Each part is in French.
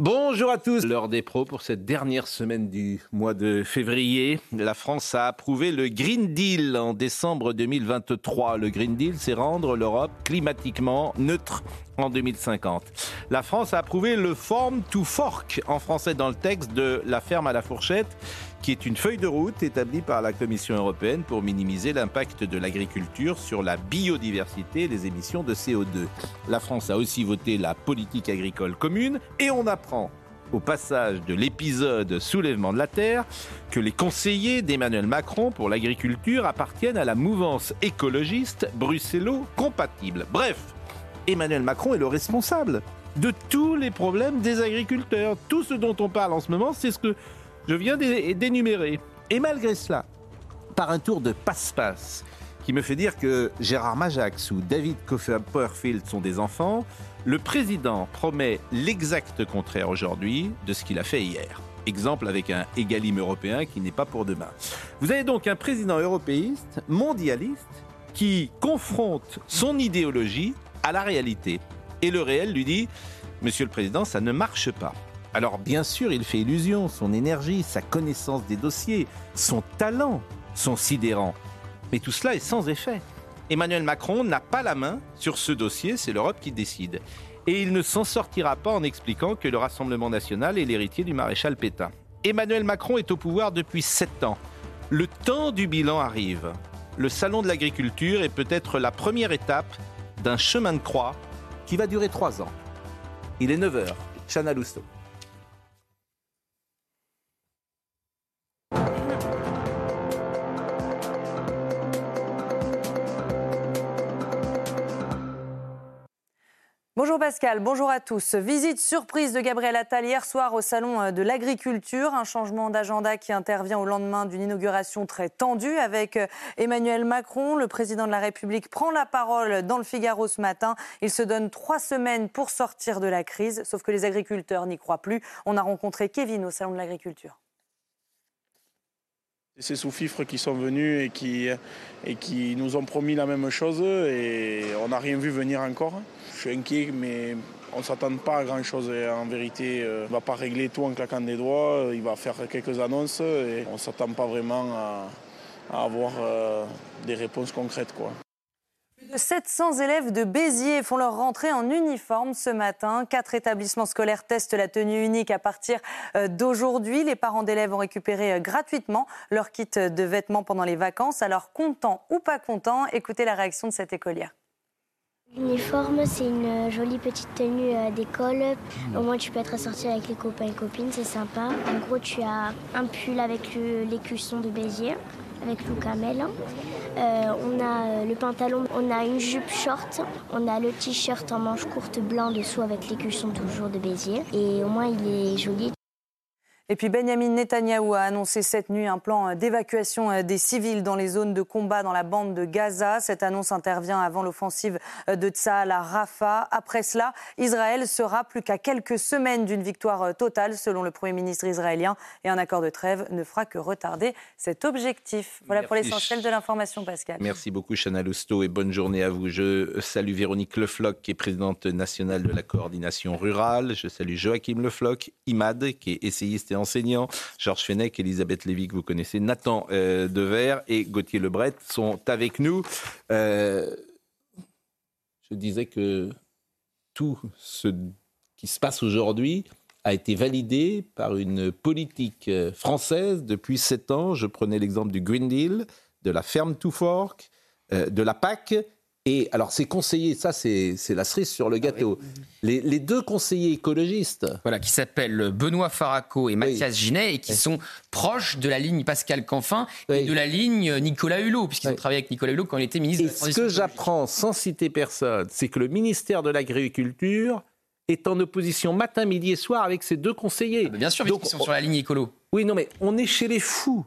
Bonjour à tous, l'heure des pros pour cette dernière semaine du mois de février. La France a approuvé le Green Deal en décembre 2023. Le Green Deal, c'est rendre l'Europe climatiquement neutre en 2050. La France a approuvé le Farm to Fork en français dans le texte de La ferme à la fourchette qui est une feuille de route établie par la Commission européenne pour minimiser l'impact de l'agriculture sur la biodiversité et les émissions de CO2. La France a aussi voté la politique agricole commune et on apprend au passage de l'épisode Soulèvement de la Terre que les conseillers d'Emmanuel Macron pour l'agriculture appartiennent à la mouvance écologiste bruxello-compatible. Bref, Emmanuel Macron est le responsable de tous les problèmes des agriculteurs. Tout ce dont on parle en ce moment, c'est ce que je viens d'énumérer. Et malgré cela, par un tour de passe-passe, qui me fait dire que Gérard Majax ou David Copperfield sont des enfants, le président promet l'exact contraire aujourd'hui de ce qu'il a fait hier. Exemple avec un égalim européen qui n'est pas pour demain. Vous avez donc un président européiste, mondialiste, qui confronte son idéologie à la réalité. Et le réel lui dit, Monsieur le Président, ça ne marche pas. Alors bien sûr, il fait illusion, son énergie, sa connaissance des dossiers, son talent sont sidérants. Mais tout cela est sans effet. Emmanuel Macron n'a pas la main sur ce dossier, c'est l'Europe qui décide. Et il ne s'en sortira pas en expliquant que le Rassemblement national est l'héritier du maréchal Pétain. Emmanuel Macron est au pouvoir depuis sept ans. Le temps du bilan arrive. Le salon de l'agriculture est peut-être la première étape d'un chemin de croix qui va durer trois ans. Il est 9h. Chana Lousteau. Bonjour Pascal, bonjour à tous. Visite surprise de Gabriel Attal hier soir au Salon de l'Agriculture. Un changement d'agenda qui intervient au lendemain d'une inauguration très tendue avec Emmanuel Macron. Le président de la République prend la parole dans le Figaro ce matin. Il se donne trois semaines pour sortir de la crise, sauf que les agriculteurs n'y croient plus. On a rencontré Kevin au Salon de l'Agriculture. Ces sous-fifres qui sont venus et qui nous ont promis la même chose et on n'a rien vu venir encore. Je suis inquiet, mais on ne s'attend pas à grand-chose. En vérité, il ne va pas régler tout en claquant des doigts. Il va faire quelques annonces et on ne s'attend pas vraiment à, avoir euh, des réponses concrètes. Quoi. Plus de 700 élèves de Béziers font leur rentrée en uniforme ce matin. Quatre établissements scolaires testent la tenue unique à partir euh, d'aujourd'hui. Les parents d'élèves ont récupéré euh, gratuitement leur kit de vêtements pendant les vacances. Alors, content ou pas content, écoutez la réaction de cette écolière. L'uniforme, c'est une jolie petite tenue euh, d'école. Au moins, tu peux être assorti avec les copains et copines, c'est sympa. En gros, tu as un pull avec l'écusson de Béziers, avec Lou Camel. Euh, on a euh, le pantalon, on a une jupe short, on a le t-shirt en manche courte blanc dessous avec l'écusson toujours de Béziers. Et au moins, il est joli. Et puis Benjamin Netanyahou a annoncé cette nuit un plan d'évacuation des civils dans les zones de combat dans la bande de Gaza. Cette annonce intervient avant l'offensive de Tsahal à Rafah. Après cela, Israël sera plus qu'à quelques semaines d'une victoire totale, selon le Premier ministre israélien. Et un accord de trêve ne fera que retarder cet objectif. Voilà Merci. pour l'essentiel de l'information, Pascal. Merci beaucoup, Chana Lousteau, et bonne journée à vous. Je salue Véronique Lefloc, qui est présidente nationale de la coordination rurale. Je salue Joachim Lefloc, IMAD, qui est essayiste et enseignant. Georges Fenech, Elisabeth Lévy, que vous connaissez, Nathan euh, Dever et Gauthier Lebret sont avec nous. Euh, je disais que tout ce qui se passe aujourd'hui a été validé par une politique euh, française depuis sept ans. Je prenais l'exemple du Green Deal, de la ferme to fork, euh, de la PAC Et alors, ces conseillers, ça, c'est la cerise sur le ah gâteau. les, deux conseillers écologistes. Voilà, qui s'appellent Benoît Faraco et Mathias Ginet, et qui sont proches de la ligne Pascal Canfin et de la ligne Nicolas Hulot, puisqu'ils ont travaillé avec Nicolas Hulot quand il était ministre et de la Transition. Ce que j'apprends, sans citer personne, c'est que le ministère de l'Agriculture est en opposition matin, midi et soir avec ces deux conseillers. Ah bah bien sûr, ils sont sur la ligne écolo. Oui, non, mais on est chez les fous.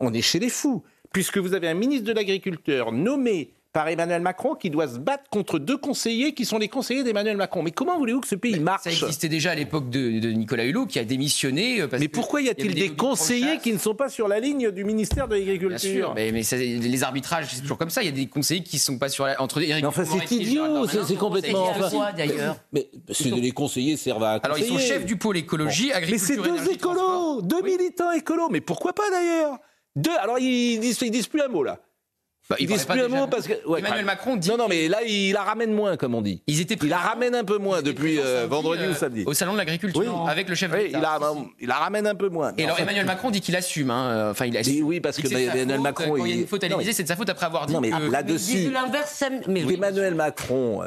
On est chez les fous. Puisque vous avez un ministre de l'Agriculture nommé par Emmanuel Macron qui doit se battre contre deux conseillers qui sont les conseillers d'Emmanuel Macron. Mais comment voulez-vous que ce pays marche Ça existait déjà à l'époque de, Nicolas Hulot qui a démissionné. Euh, mais pourquoi y a-t-il des, conseillers qui ne sont pas sur la ligne du ministère de l'Agriculture? Bien sûr, mais, les arbitrages, c'est toujours comme ça. Il y a des conseillers qui ne sont pas sur la. Entre mais enfin, c'est idiot, c'est complètement. Enfin, d'ailleurs Mais les conseillers servent à. Alors, ils sont chefs du pôle écologie, agriculture. Mais c'est deux écolos, deux militants écolos. Mais pourquoi pas d'ailleurs? Deux, alors ils disent, ils disent plus un mot là. Bah, il disent plus un mot parce que Emmanuel Macron dit non non mais là il la ramène moins comme on dit. Ils étaient il la ramène un peu moins depuis euh, vendredi ou euh, samedi. Au salon de l'agriculture avec le chef. Oui, il la, il la ramène un peu moins. Et alors Emmanuel Macron dit qu'il assume. Hein, euh, enfin il assume. Oui parce que Emmanuel Macron. Quand il y a une faute à l'Élysée, c'est de sa faute après avoir dit. Non mais là-dessus. Emmanuel Macron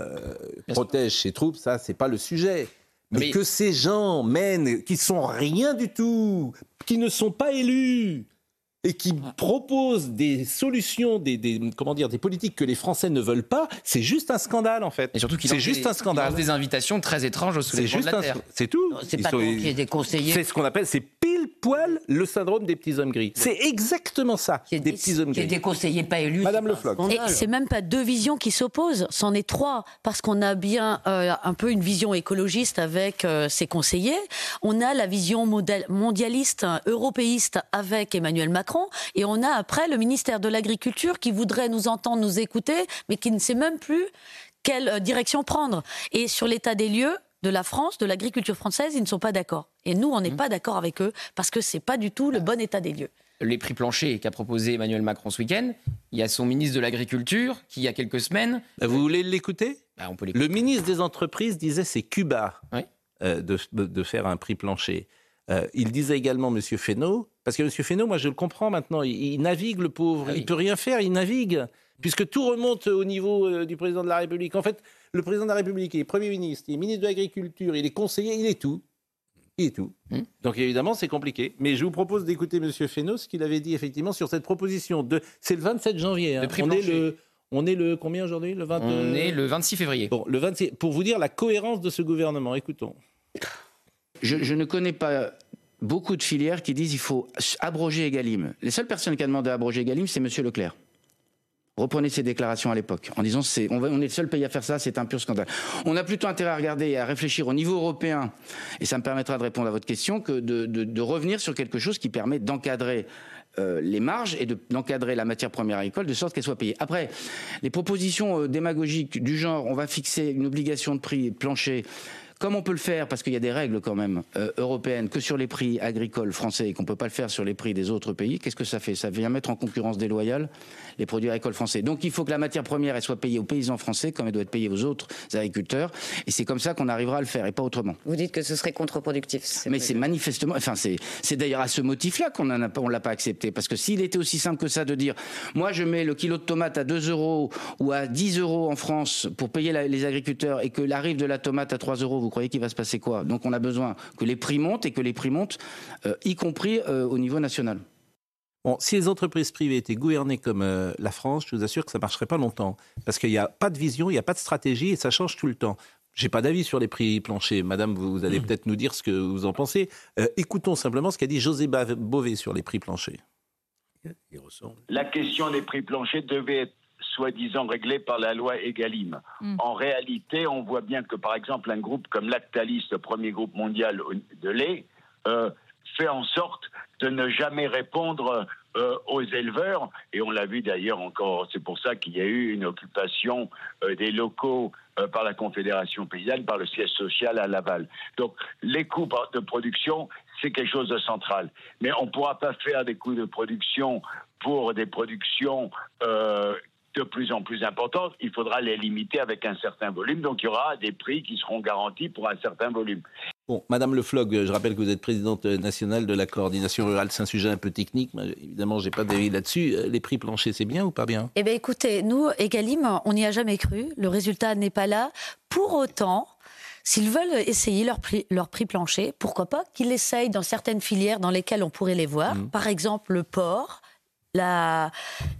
protège ses troupes, ça c'est pas le sujet. Mais que ces gens mènent, qui sont rien du tout, qui ne sont pas élus et qui propose des solutions, des, comment dire, des politiques que les Français ne veulent pas, c'est juste un scandale en fait. Et surtout qu'il c'est juste un scandale. des invitations très étranges au soulèvement de la terre. C'est tout. C'est pas y ait des conseillers. C'est ce qu'on appelle, c'est pile poil le syndrome des petits hommes gris. C'est exactement ça, des, petits hommes gris. Il des conseillers pas élus. Madame Le Floch. Et c'est même pas deux visions qui s'opposent, c'en est trois, parce qu'on a bien euh, un peu une vision écologiste avec euh, ses conseillers, on a la vision mondialiste, européiste avec Emmanuel Macron et on a après le ministère de l'Agriculture qui voudrait nous entendre, nous écouter, mais qui ne sait même plus quelle euh, direction prendre. Et sur l'état des lieux, de la France, de l'agriculture française, ils ne sont pas d'accord. Et nous, on n'est mmh. pas d'accord avec eux parce que c'est pas du tout le bon état des lieux. Les prix planchers qu'a proposé Emmanuel Macron ce week-end, il y a son ministre de l'Agriculture qui, il y a quelques semaines. Vous voulez l'écouter? Bah, Le ministre des Entreprises disait c'est Cuba euh, de, faire un prix plancher. Euh, il disait également, M. Fesneau, parce que M. Fesneau, moi je le comprends maintenant, il, navigue le pauvre, ah il ne peut rien faire, il navigue, puisque tout remonte au niveau euh, du président de la République. En fait, le président de la République, il est Premier ministre, il est ministre de l'Agriculture, il est conseiller, il est tout. Il est tout. Hmm. Donc évidemment, c'est compliqué. Mais je vous propose d'écouter M. Fesneau, ce qu'il avait dit effectivement sur cette proposition. De... C'est le 27 janvier. Hein. On est le... On est le combien aujourd'hui le On est le 26 février. Bon, le 26. Pour vous dire la cohérence de ce gouvernement, écoutons. Je, ne connais pas beaucoup de filières qui disent qu'il faut abroger Egalim. Les seules personnes qui ont demandé à abroger Egalim, c'est M. Leclerc. Reprenez ses déclarations à l'époque en disant on, est le seul pays à faire ça, c'est un pur scandale. On a plutôt intérêt à regarder et à réfléchir au niveau européen, et ça me permettra de répondre à votre question, que de, revenir sur quelque chose qui permet d'encadrer euh, les marges et d'encadrer la matière première agricole de sorte qu'elle soit payée. Après, les propositions euh, démagogiques du genre on va fixer une obligation de prix plancher comme on peut le faire, parce qu'il y a des règles quand même euh, européennes, que sur les prix agricoles français et qu'on ne peut pas le faire sur les prix des autres pays, qu'est-ce que ça fait? Ça vient mettre en concurrence déloyale les produits agricoles français. Donc il faut que la matière première elle soit payée aux paysans français comme elle doit être payée aux autres agriculteurs. Et c'est comme ça qu'on arrivera à le faire et pas autrement. Vous dites que ce serait contre-productif. Mais c'est manifestement, enfin c'est d'ailleurs à ce motif-là qu'on ne on l'a pas accepté. Parce que s'il était aussi simple que ça de dire, moi je mets le kilo de tomate à 2 euros ou à 10 euros en France pour payer les agriculteurs et que l'arrive de la tomate à 3 euros, vous croyez qu'il va se passer quoi? Donc on a besoin que les prix montent et que les prix montent, euh, y compris euh, au niveau national. Bon, si les entreprises privées étaient gouvernées comme euh, la France, je vous assure que ça ne marcherait pas longtemps. Parce qu'il n'y a pas de vision, il n'y a pas de stratégie et ça change tout le temps. Je n'ai pas d'avis sur les prix planchers. Madame, vous, allez hmm. peut-être nous dire ce que vous en pensez. Euh, écoutons simplement ce qu'a dit José Bové sur les prix planchers. La question des prix planchers devait être soi-disant réglée par la loi Egalim. Hmm. En réalité, on voit bien que, par exemple, un groupe comme Lactalis, le premier groupe mondial de lait, euh, fait en sorte de ne jamais répondre euh, aux éleveurs. Et on l'a vu d'ailleurs encore, c'est pour ça qu'il y a eu une occupation euh, des locaux euh, par la Confédération paysanne, par le siège social à Laval. Donc les coûts de production, c'est quelque chose de central. Mais on ne pourra pas faire des coûts de production pour des productions de plus en plus importantes, il faudra les limiter avec un certain volume. Donc il y aura des prix qui seront garantis pour un certain volume. Bon, Madame Le Flog, je rappelle que vous êtes présidente nationale de la coordination rurale. C'est un sujet un peu technique. mais évidemment, j'ai pas d'avis là-dessus. Euh, Les prix planchers, c'est bien ou pas bien? Eh bien, écoutez, nous, Egalim, on n'y a jamais cru. Le résultat n'est pas là. Pour autant, s'ils veulent essayer leur prix, leur prix plancher, pourquoi pas qu'ils l'essayent dans certaines filières dans lesquelles on pourrait les voir. Mmh. Par exemple, le porc, la,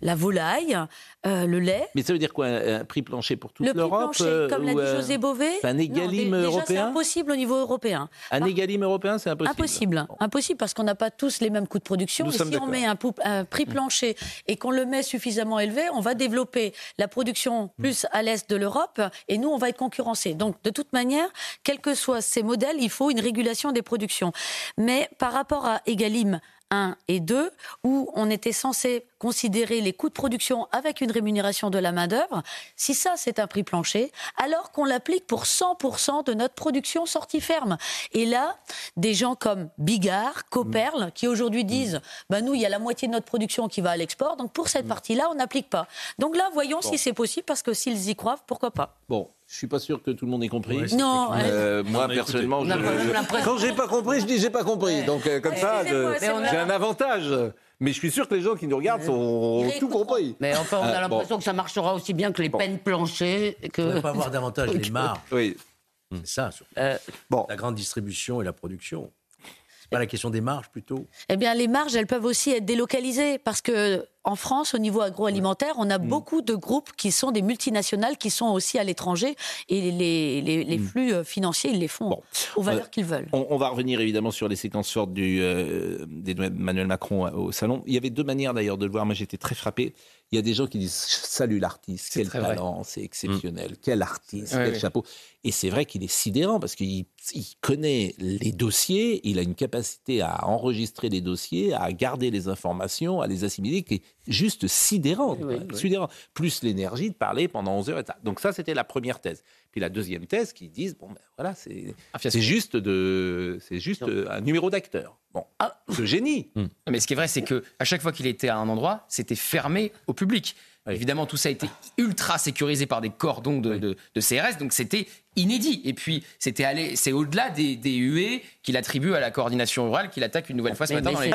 la volaille, euh, le lait. Mais ça veut dire quoi Un prix plancher pour toute Le prix l'Europe plancher, euh, comme l'a ou, dit euh, José Bové? C'est un non, égalim dé- déjà, C'est européen? impossible au niveau européen. Un égalim européen, c'est impossible. Impossible, impossible parce qu'on n'a pas tous les mêmes coûts de production. Nous Et sommes si on met un, pou- un prix plancher et qu'on le met suffisamment élevé, on va développer la production plus à l'est de l'Europe et nous, on va être concurrencés. Donc, de toute manière, quels que soient ces modèles, il faut une régulation des productions. Mais par rapport à Egalim 1 et 2, où on était censé considérer les coûts de production avec une rémunération de la main-d'œuvre, si ça c'est un prix plancher, alors qu'on l'applique pour 100% de notre production sortie ferme. Et là, des gens comme Bigard, Coperle, qui aujourd'hui disent bah, nous, il y a la moitié de notre production qui va à l'export, donc pour cette partie-là, on n'applique pas. Donc là, voyons si c'est possible, parce que s'ils y croient, pourquoi pas. Bon, je suis pas sûr que tout le monde ait compris. Ouais, Non. Euh, moi Non, personnellement, écoutez, je- on l'impression- quand j'ai pas compris, je dis j'ai pas compris. Donc euh, comme ça, je- j'ai un avantage. Mais je suis sûr que les gens qui nous regardent sont ont tout compris. Mais enfin, on a Euh, bon. l'impression que ça marchera aussi bien que les peines planchées. Que... Il ne pas avoir davantage les marges. Oui. C'est ça, surtout. bon. la grande distribution et la production. Pas la question des marges plutôt. Eh bien, les marges, elles peuvent aussi être délocalisées parce que en France, au niveau agroalimentaire, on a Mm. beaucoup de groupes qui sont des multinationales qui sont aussi à l'étranger et les, les- les flux euh, financiers, ils les font aux valeurs Euh, qu'ils veulent. On, on va revenir évidemment sur les séquences fortes du, euh, d'Emmanuel Macron au salon. Il y avait deux manières d'ailleurs de le voir. Moi, j'étais très frappé. Il y a des gens qui disent Salut l'artiste, quel talent, c'est exceptionnel, quel artiste, Ouais, quel ouais. chapeau. Et c'est vrai qu'il est sidérant parce qu'il il connaît les dossiers, il a une capacité à enregistrer les dossiers, à garder les informations, à les assimiler, qui est juste sidérante. Sidérant. Plus l'énergie de parler pendant 11 heures. Et ça. Donc ça, c'était la première thèse. Puis la deuxième thèse qui disent bon ben voilà c'est c'est juste de c'est juste euh, un numéro d'acteur. Bon, ce génie. Mais ce qui est vrai, c'est que à chaque fois qu'il était à un endroit, c'était fermé au public. Évidemment, tout ça a été ultra sécurisé par des cordons de, de- de CRS, donc c'était inédit. Et puis, c'était allé, c'est au-delà des, des huées qu'il attribue à la coordination rurale qu'il attaque une nouvelle fois ce matin. dans les-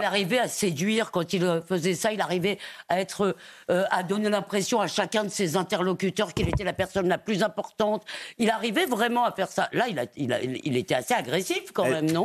Il arrivait à séduire quand il euh, faisait ça. Il arrivait à être, euh, à donner l'impression à chacun de ses interlocuteurs qu'il était la personne la plus importante. Il arrivait vraiment à faire ça. Là, il, a, il, a- il était assez agressif quand même, non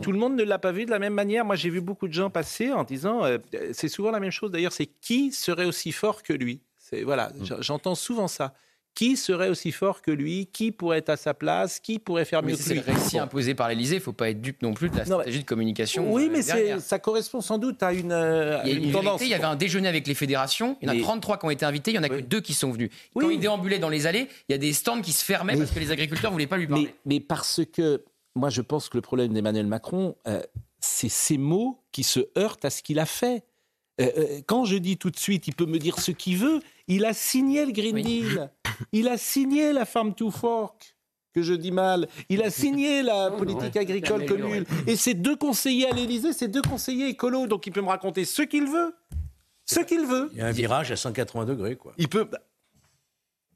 Tout le monde ne l'a pas vu de la même manière. Moi, j'ai vu beaucoup de gens passer en disant, euh, c'est souvent la même chose. D'ailleurs, c'est qui serait aussi fort que lui? C'est voilà, Mm. j'entends souvent ça. Qui serait aussi fort que lui? Qui pourrait être à sa place? Qui pourrait faire mieux que c'est le récit imposé par l'Élysée. Il ne faut pas être dupe non plus de la stratégie de communication. Oui, euh, mais ça correspond sans doute à une, euh, Il y a une une tendance. vérité, il y avait un déjeuner avec les fédérations, il y en a Mais- 33 qui ont été invités, il y en a que deux qui sont venus. Quand il déambulait dans les allées, il y a des stands qui se fermaient parce que les agriculteurs ne voulaient pas lui parler. Mais, mais parce que moi, je pense que le problème d'Emmanuel Macron, euh, c'est ces mots qui se heurtent à ce qu'il a fait. Euh, euh, quand je dis tout de suite, il peut me dire ce qu'il veut. Il a signé le Green Deal. Il a signé la Farm to Fork, que je dis mal. Il a signé la politique agricole commune. Et ces deux conseillers à l'Élysée, c'est deux conseillers écolos. Donc il peut me raconter ce qu'il veut. Ce qu'il veut. Il y a un virage à 180 degrés, quoi. Il peut. bah,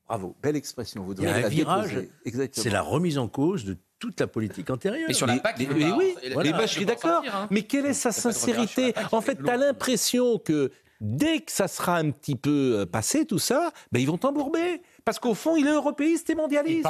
Bravo, belle expression. Vous Il y a un la virage. C'est la remise en cause de toute la politique antérieure. Mais sur la PAC, Mais- mais oui, mais bah, je suis d'accord. Mais quelle est sa sincérité En fait, tu as l'impression que dès que ça sera un petit peu euh, passé, tout ça, ben, ils vont t'embourber. Parce qu'au fond, il est européiste et mondialiste.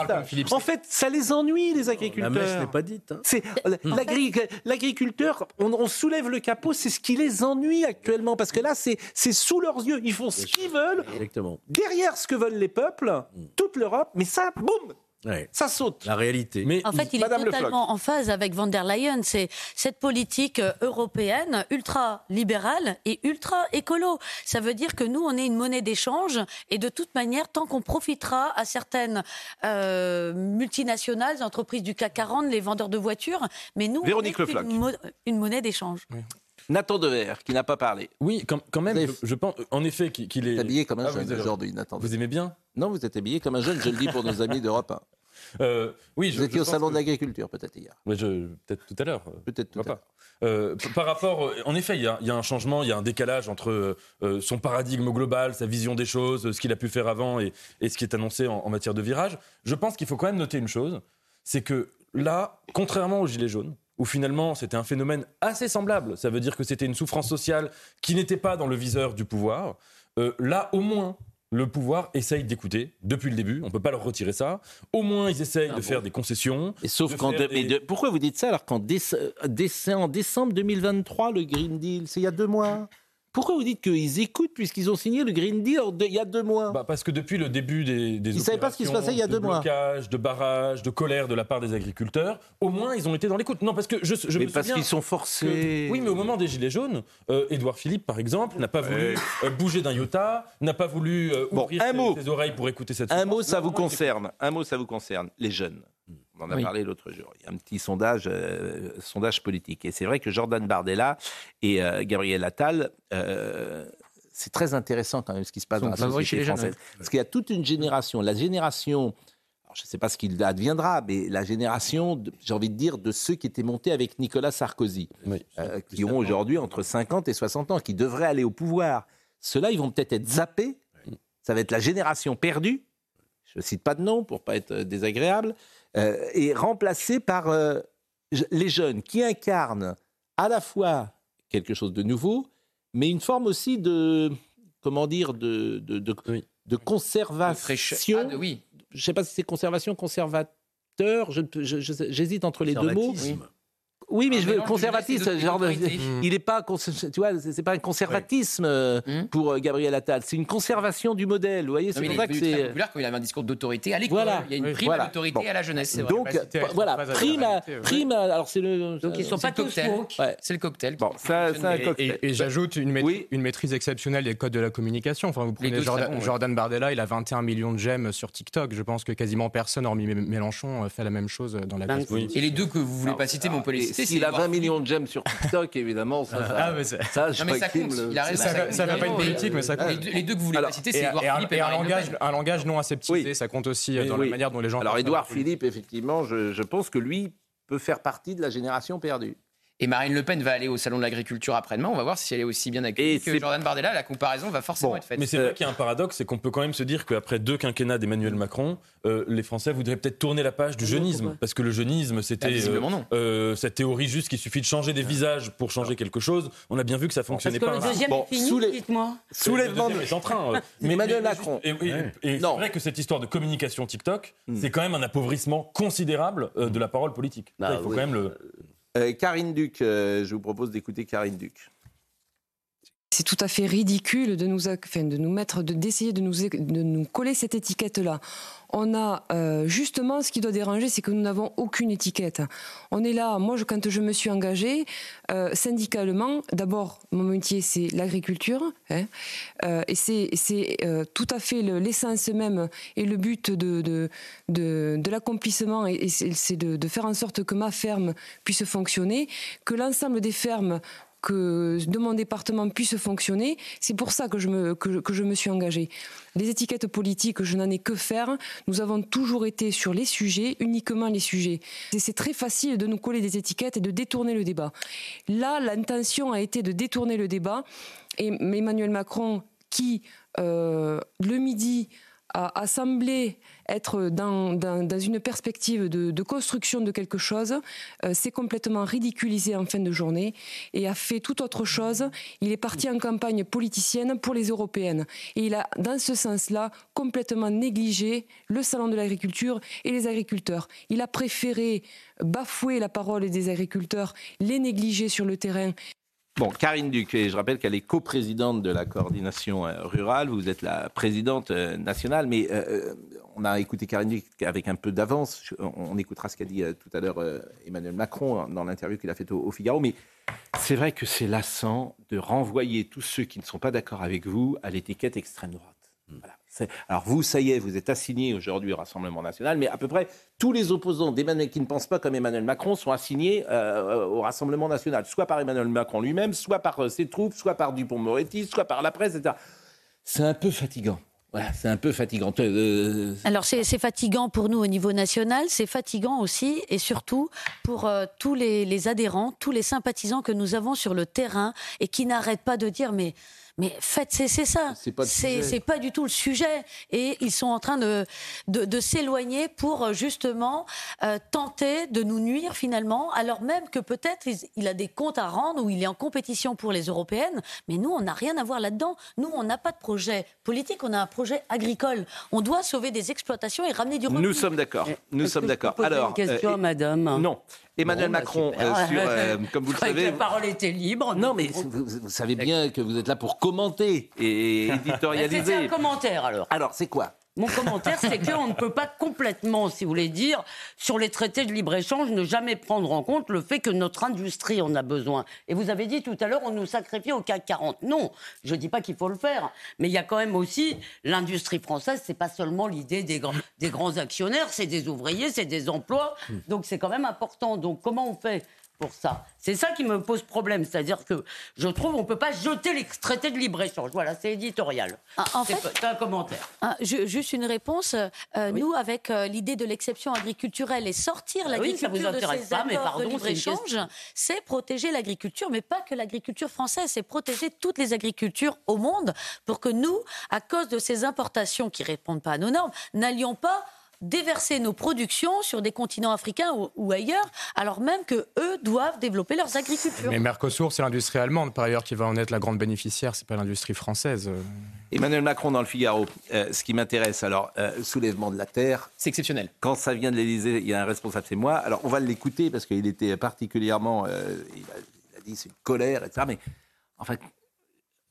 En fait, ça les ennuie, les agriculteurs. La messe n'est pas dite. hein. C'est l'agri- l'agriculteur, on, on soulève le capot, c'est ce qui les ennuie actuellement, parce que là, c'est c'est sous leurs yeux. Ils font ce qu'ils veulent, Exactement. derrière ce que veulent les peuples, toute l'Europe, mais ça, boum, Ouais. ça saute. La réalité. En fait, il Madame est Le totalement en phase avec van der Leyen. C'est cette politique euh, européenne ultra libérale et ultra écolo. Ça veut dire que nous, on est une monnaie d'échange et de toute manière, tant qu'on profitera à certaines euh, multinationales, entreprises du CAC 40, les vendeurs de voitures, mais nous, Véronique on est Le Floch. une, mo- une monnaie d'échange. Nathan Dever, qui n'a pas parlé. Oui, quand, quand même, je, je pense, en effet, qu'il est. habillé comme un Ah, jeune aujourd'hui, Nathan. Vous aimez bien? Non, vous êtes habillé comme un jeune, je le dis pour nos amis d'Europe 1. Euh, oui, Vous je- étiez je au salon que- de l'agriculture, peut-être hier. Mais je- Peut-être tout à l'heure. Peut-être tout à l'heure. Euh, par rapport, euh, en effet, il y, a- il y a un changement, il y a un décalage entre euh, euh, son paradigme global, sa vision des choses, euh, ce qu'il a pu faire avant et, et ce qui est annoncé en, en matière de virage. Je pense qu'il faut quand même noter une chose, c'est que là, contrairement aux Gilets jaunes, où finalement c'était un phénomène assez semblable, ça veut dire que c'était une souffrance sociale qui n'était pas dans le viseur du pouvoir, euh, là au moins le pouvoir essaye d'écouter depuis le début. On ne peut pas leur retirer ça. Au moins, ils essayent Ah de faire des concessions. Et sauf de faire de- mais des- de- pourquoi vous dites ça alors qu'en déce- déce- en décembre 2023 le Green Deal c'est il y a deux mois pourquoi vous dites qu'ils écoutent puisqu'ils ont signé le Green Deal il y a deux mois Bah, parce que depuis le début des, des Ils savaient pas ce qui se passait il y a de deux mois. blocage, de barrage, de colère de la part des agriculteurs, au moins ils ont été dans l'écoute. Non, parce que je, je Mais me parce qu'ils sont que- forcés. oui, mais au moment des Gilets jaunes, euh, Édouard Philippe, par exemple, n'a pas voulu euh, bouger d'un iota, n'a pas voulu euh, Bon, ouvrir un ses, mot. ses oreilles pour écouter cette Un mot, ça Non, vous concerne. Un mot, ça vous concerne. Les jeunes. On en a Oui. parlé l'autre jour. Il y a un petit sondage, euh, sondage politique. Et c'est vrai que Jordan Bardella et euh, Gabriel Attal, euh, c'est très intéressant quand même ce qui se passe dans la société chez les jeunes, française. Parce qu'il y a toute une génération, la génération, alors je ne sais pas ce qu'il adviendra, mais la génération, j'ai envie de dire, de ceux qui étaient montés avec Nicolas Sarkozy, Oui. euh, qui ont aujourd'hui entre 50 et 60 ans, qui devraient aller au pouvoir. Ceux-là, ils vont peut-être être zappés. Ça va être la génération perdue. Je ne cite pas de nom pour pas être désagréable. Euh, et remplacés par euh, les jeunes qui incarnent à la fois quelque chose de nouveau, mais une forme aussi de comment dire de de, de, Oui. de conservation. Ah, de- oui. Je ne sais pas si c'est conservation, conservateur. J'hésite entre les deux mots. Conservatisme. Oui, mais je veux de conservatisme, genre de- d'autorité. il n'est pas, cons- tu vois, c'est pas un conservatisme euh, Hum. pour euh, Gabriel Attal, c'est une conservation du modèle. Vous voyez, c'est pour il ça que c'est. populaire quand il avait un discours d'autorité à l'école. Voilà. Il y a une prime Voilà. à l'autorité Bon. à la jeunesse. c'est vrai. Donc, euh, voilà, prime, à, prime. à- alors c'est le. Donc ils sont pas tous. Ouais. C'est le cocktail. Bon, ça, c'est un Et- cocktail. Et, et j'ajoute une, maîtrise- Oui. une maîtrise exceptionnelle des codes de la communication. Enfin, vous prenez Jordan, ouais. Bardella, il a 21 millions de j'aime sur TikTok. Je pense que quasiment personne, hormis Mé- Mélenchon, euh, fait la même chose dans la Ben, politique. Et les deux que vous voulez pas citer, mais c'est S'il a Edouard 20 millions de j'aime sur TikTok, évidemment, ça, ça, Ah, ça, je Non, mais ça compte. me le- Il a raison. Ça va- pas être politique, mais ça Les compte. deux- Les deux que vous voulez Alors, pas citer, c'est Edouard et un, Philippe et et un langage, Pen. un langage non aseptisé, Oui. ça compte aussi Mais dans oui. la manière dont les gens. Alors, politique. Philippe, effectivement, je, je pense que lui peut faire partie de la génération perdue. Et Marine Le Pen va aller au salon de l'agriculture après-demain. On va voir si elle est aussi bien Et accueillie que Jordan Bardella. La comparaison va forcément Bon, être faite. Mais c'est Euh, vrai qu'il y a un paradoxe, c'est qu'on peut quand même se dire qu'après deux quinquennats d'Emmanuel Macron, euh, les Français voudraient peut-être tourner la page du jeunisme. Parce que le jeunisme, c'était euh, cette théorie juste qu'il suffit de changer des visages pour changer quelque chose. On a bien vu que ça Parce fonctionnait que pas. le deuxième Bon, est fini, sous les- dites-moi. Soulèvement de... en train. euh, Mais Emmanuel mais Macron. Et, et- c'est vrai que cette histoire de communication TikTok, Hmm. c'est quand même un appauvrissement considérable euh, de la parole politique. Bah il faut oui. quand même le. Euh, Karine Duc, euh, je vous propose d'écouter Karine Duc. C'est tout à fait ridicule de nous, de nous mettre, de- d'essayer de nous, de nous coller cette étiquette-là. On a euh, justement ce qui doit déranger, c'est que nous n'avons aucune étiquette. On est là, moi, quand je me suis engagée euh, syndicalement, d'abord, mon métier, c'est l'agriculture, hein, euh, et c'est tout à fait le- l'essence même et le but de, l'accomplissement, et, c'est de faire en sorte que ma ferme puisse fonctionner, que l'ensemble des fermes que de mon département puisse fonctionner. C'est pour ça que je, me, que, me suis engagée. Les étiquettes politiques, je n'en ai que faire. Nous avons toujours été sur les sujets, uniquement les sujets. Et c'est très facile de nous coller des étiquettes et de détourner le débat. Là, l'intention a été de détourner le débat. Et Emmanuel Macron, qui, euh, le midi, a semblé être dans, une perspective de, construction de quelque chose, euh, s'est complètement ridiculisé en fin de journée et a fait tout autre chose. Il est parti en campagne politicienne pour les européennes. Et il a, dans ce sens-là, complètement négligé le salon de l'agriculture et les agriculteurs. Il a préféré bafouer la parole des agriculteurs, les négliger sur le terrain Bon, Karine Duc, je rappelle qu'elle est coprésidente de la coordination euh, rurale. Vous êtes la présidente euh, nationale, mais euh, on a écouté Karine Duc avec un peu d'avance. On, écoutera ce qu'a dit tout à l'heure Emmanuel Macron hein, dans l'interview qu'il a faite au, au Figaro. Mais c'est vrai que c'est lassant de renvoyer tous ceux qui ne sont pas d'accord avec vous à l'étiquette extrême droite. Voilà. C'est- Alors vous, ça y est, vous êtes assigné aujourd'hui au Rassemblement national, mais à peu près tous les opposants d'Emmanuel qui ne pensent pas comme Emmanuel Macron sont assignés euh, au Rassemblement national, soit par Emmanuel Macron lui-même, soit par euh, ses troupes, soit par Dupont-Moretti, soit par la presse, etc. C'est un peu fatigant. Voilà, c'est un peu fatigant. Euh, Alors c'est c'est fatigant pour nous au niveau national, c'est fatigant aussi et surtout pour euh, tous les, les adhérents, tous les sympathisants que nous avons sur le terrain et qui n'arrêtent pas de dire mais Mais faites cesser ça. C'est pas. C'est pas du tout le sujet. Et ils sont en train de, de, de s'éloigner pour euh, justement euh, tenter de nous nuire finalement, alors même que peut-être il, il a des comptes à rendre ou il est en compétition pour les européennes. Mais nous, on n'a rien à voir là-dedans. Nous, on n'a pas de projet politique, on a un projet agricole. On doit sauver des exploitations et ramener du revenu. Nous sommes d'accord. Nous sommes d'accord. Alors, une question euh, madame? Non. Emmanuel Bon, bah, Macron, euh, sur, euh, comme vous le croyais que savez. La parole était libre. Non, mais vous, vous savez bien que vous êtes là pour commenter et C'était un éditorialiser. commentaire alors. Alors, c'est quoi? Mon commentaire, c'est qu'on ne peut pas complètement, si vous voulez dire, sur les traités de libre-échange, ne jamais prendre en compte le fait que notre industrie en a besoin. Et vous avez dit tout à l'heure, on nous sacrifie au CAC 40. Non, je ne dis pas qu'il faut le faire, mais il y a quand même aussi l'industrie française, c'est pas seulement l'idée des, grands- des grands actionnaires, c'est des ouvriers, c'est des emplois, donc c'est quand même important. Donc comment on fait pour ça C'est ça qui me pose problème, c'est-à-dire que je trouve on ne peut pas jeter les traités de libre-échange. Voilà, c'est éditorial. Ah, en C'est fait- un commentaire. Ah, ju- juste une réponse. Euh, Nous, avec euh, l'idée de l'exception agriculturelle et sortir Ah oui, l'agriculture de ces pas, mais accords pardon, de libre-échange, question. c'est protéger l'agriculture, mais pas que l'agriculture française, c'est protéger toutes les agricultures au monde pour que nous, à cause de ces importations qui répondent pas à nos normes, n'allions pas déverser nos productions sur des continents africains ou, ou ailleurs, alors même que eux doivent développer leurs agricultures. Mais Mercosur, c'est l'industrie allemande, par ailleurs, qui va en être la grande bénéficiaire, c'est pas l'industrie française. euh. Emmanuel Macron dans le Figaro. Euh, ce qui m'intéresse, alors, euh, soulèvement de la terre. C'est exceptionnel. Quand ça vient de l'Élysée, il y a un responsable, c'est moi. Alors, on va l'écouter parce qu'il était particulièrement. euh, il, a, il a dit c'est une colère, etc. Mais en fait,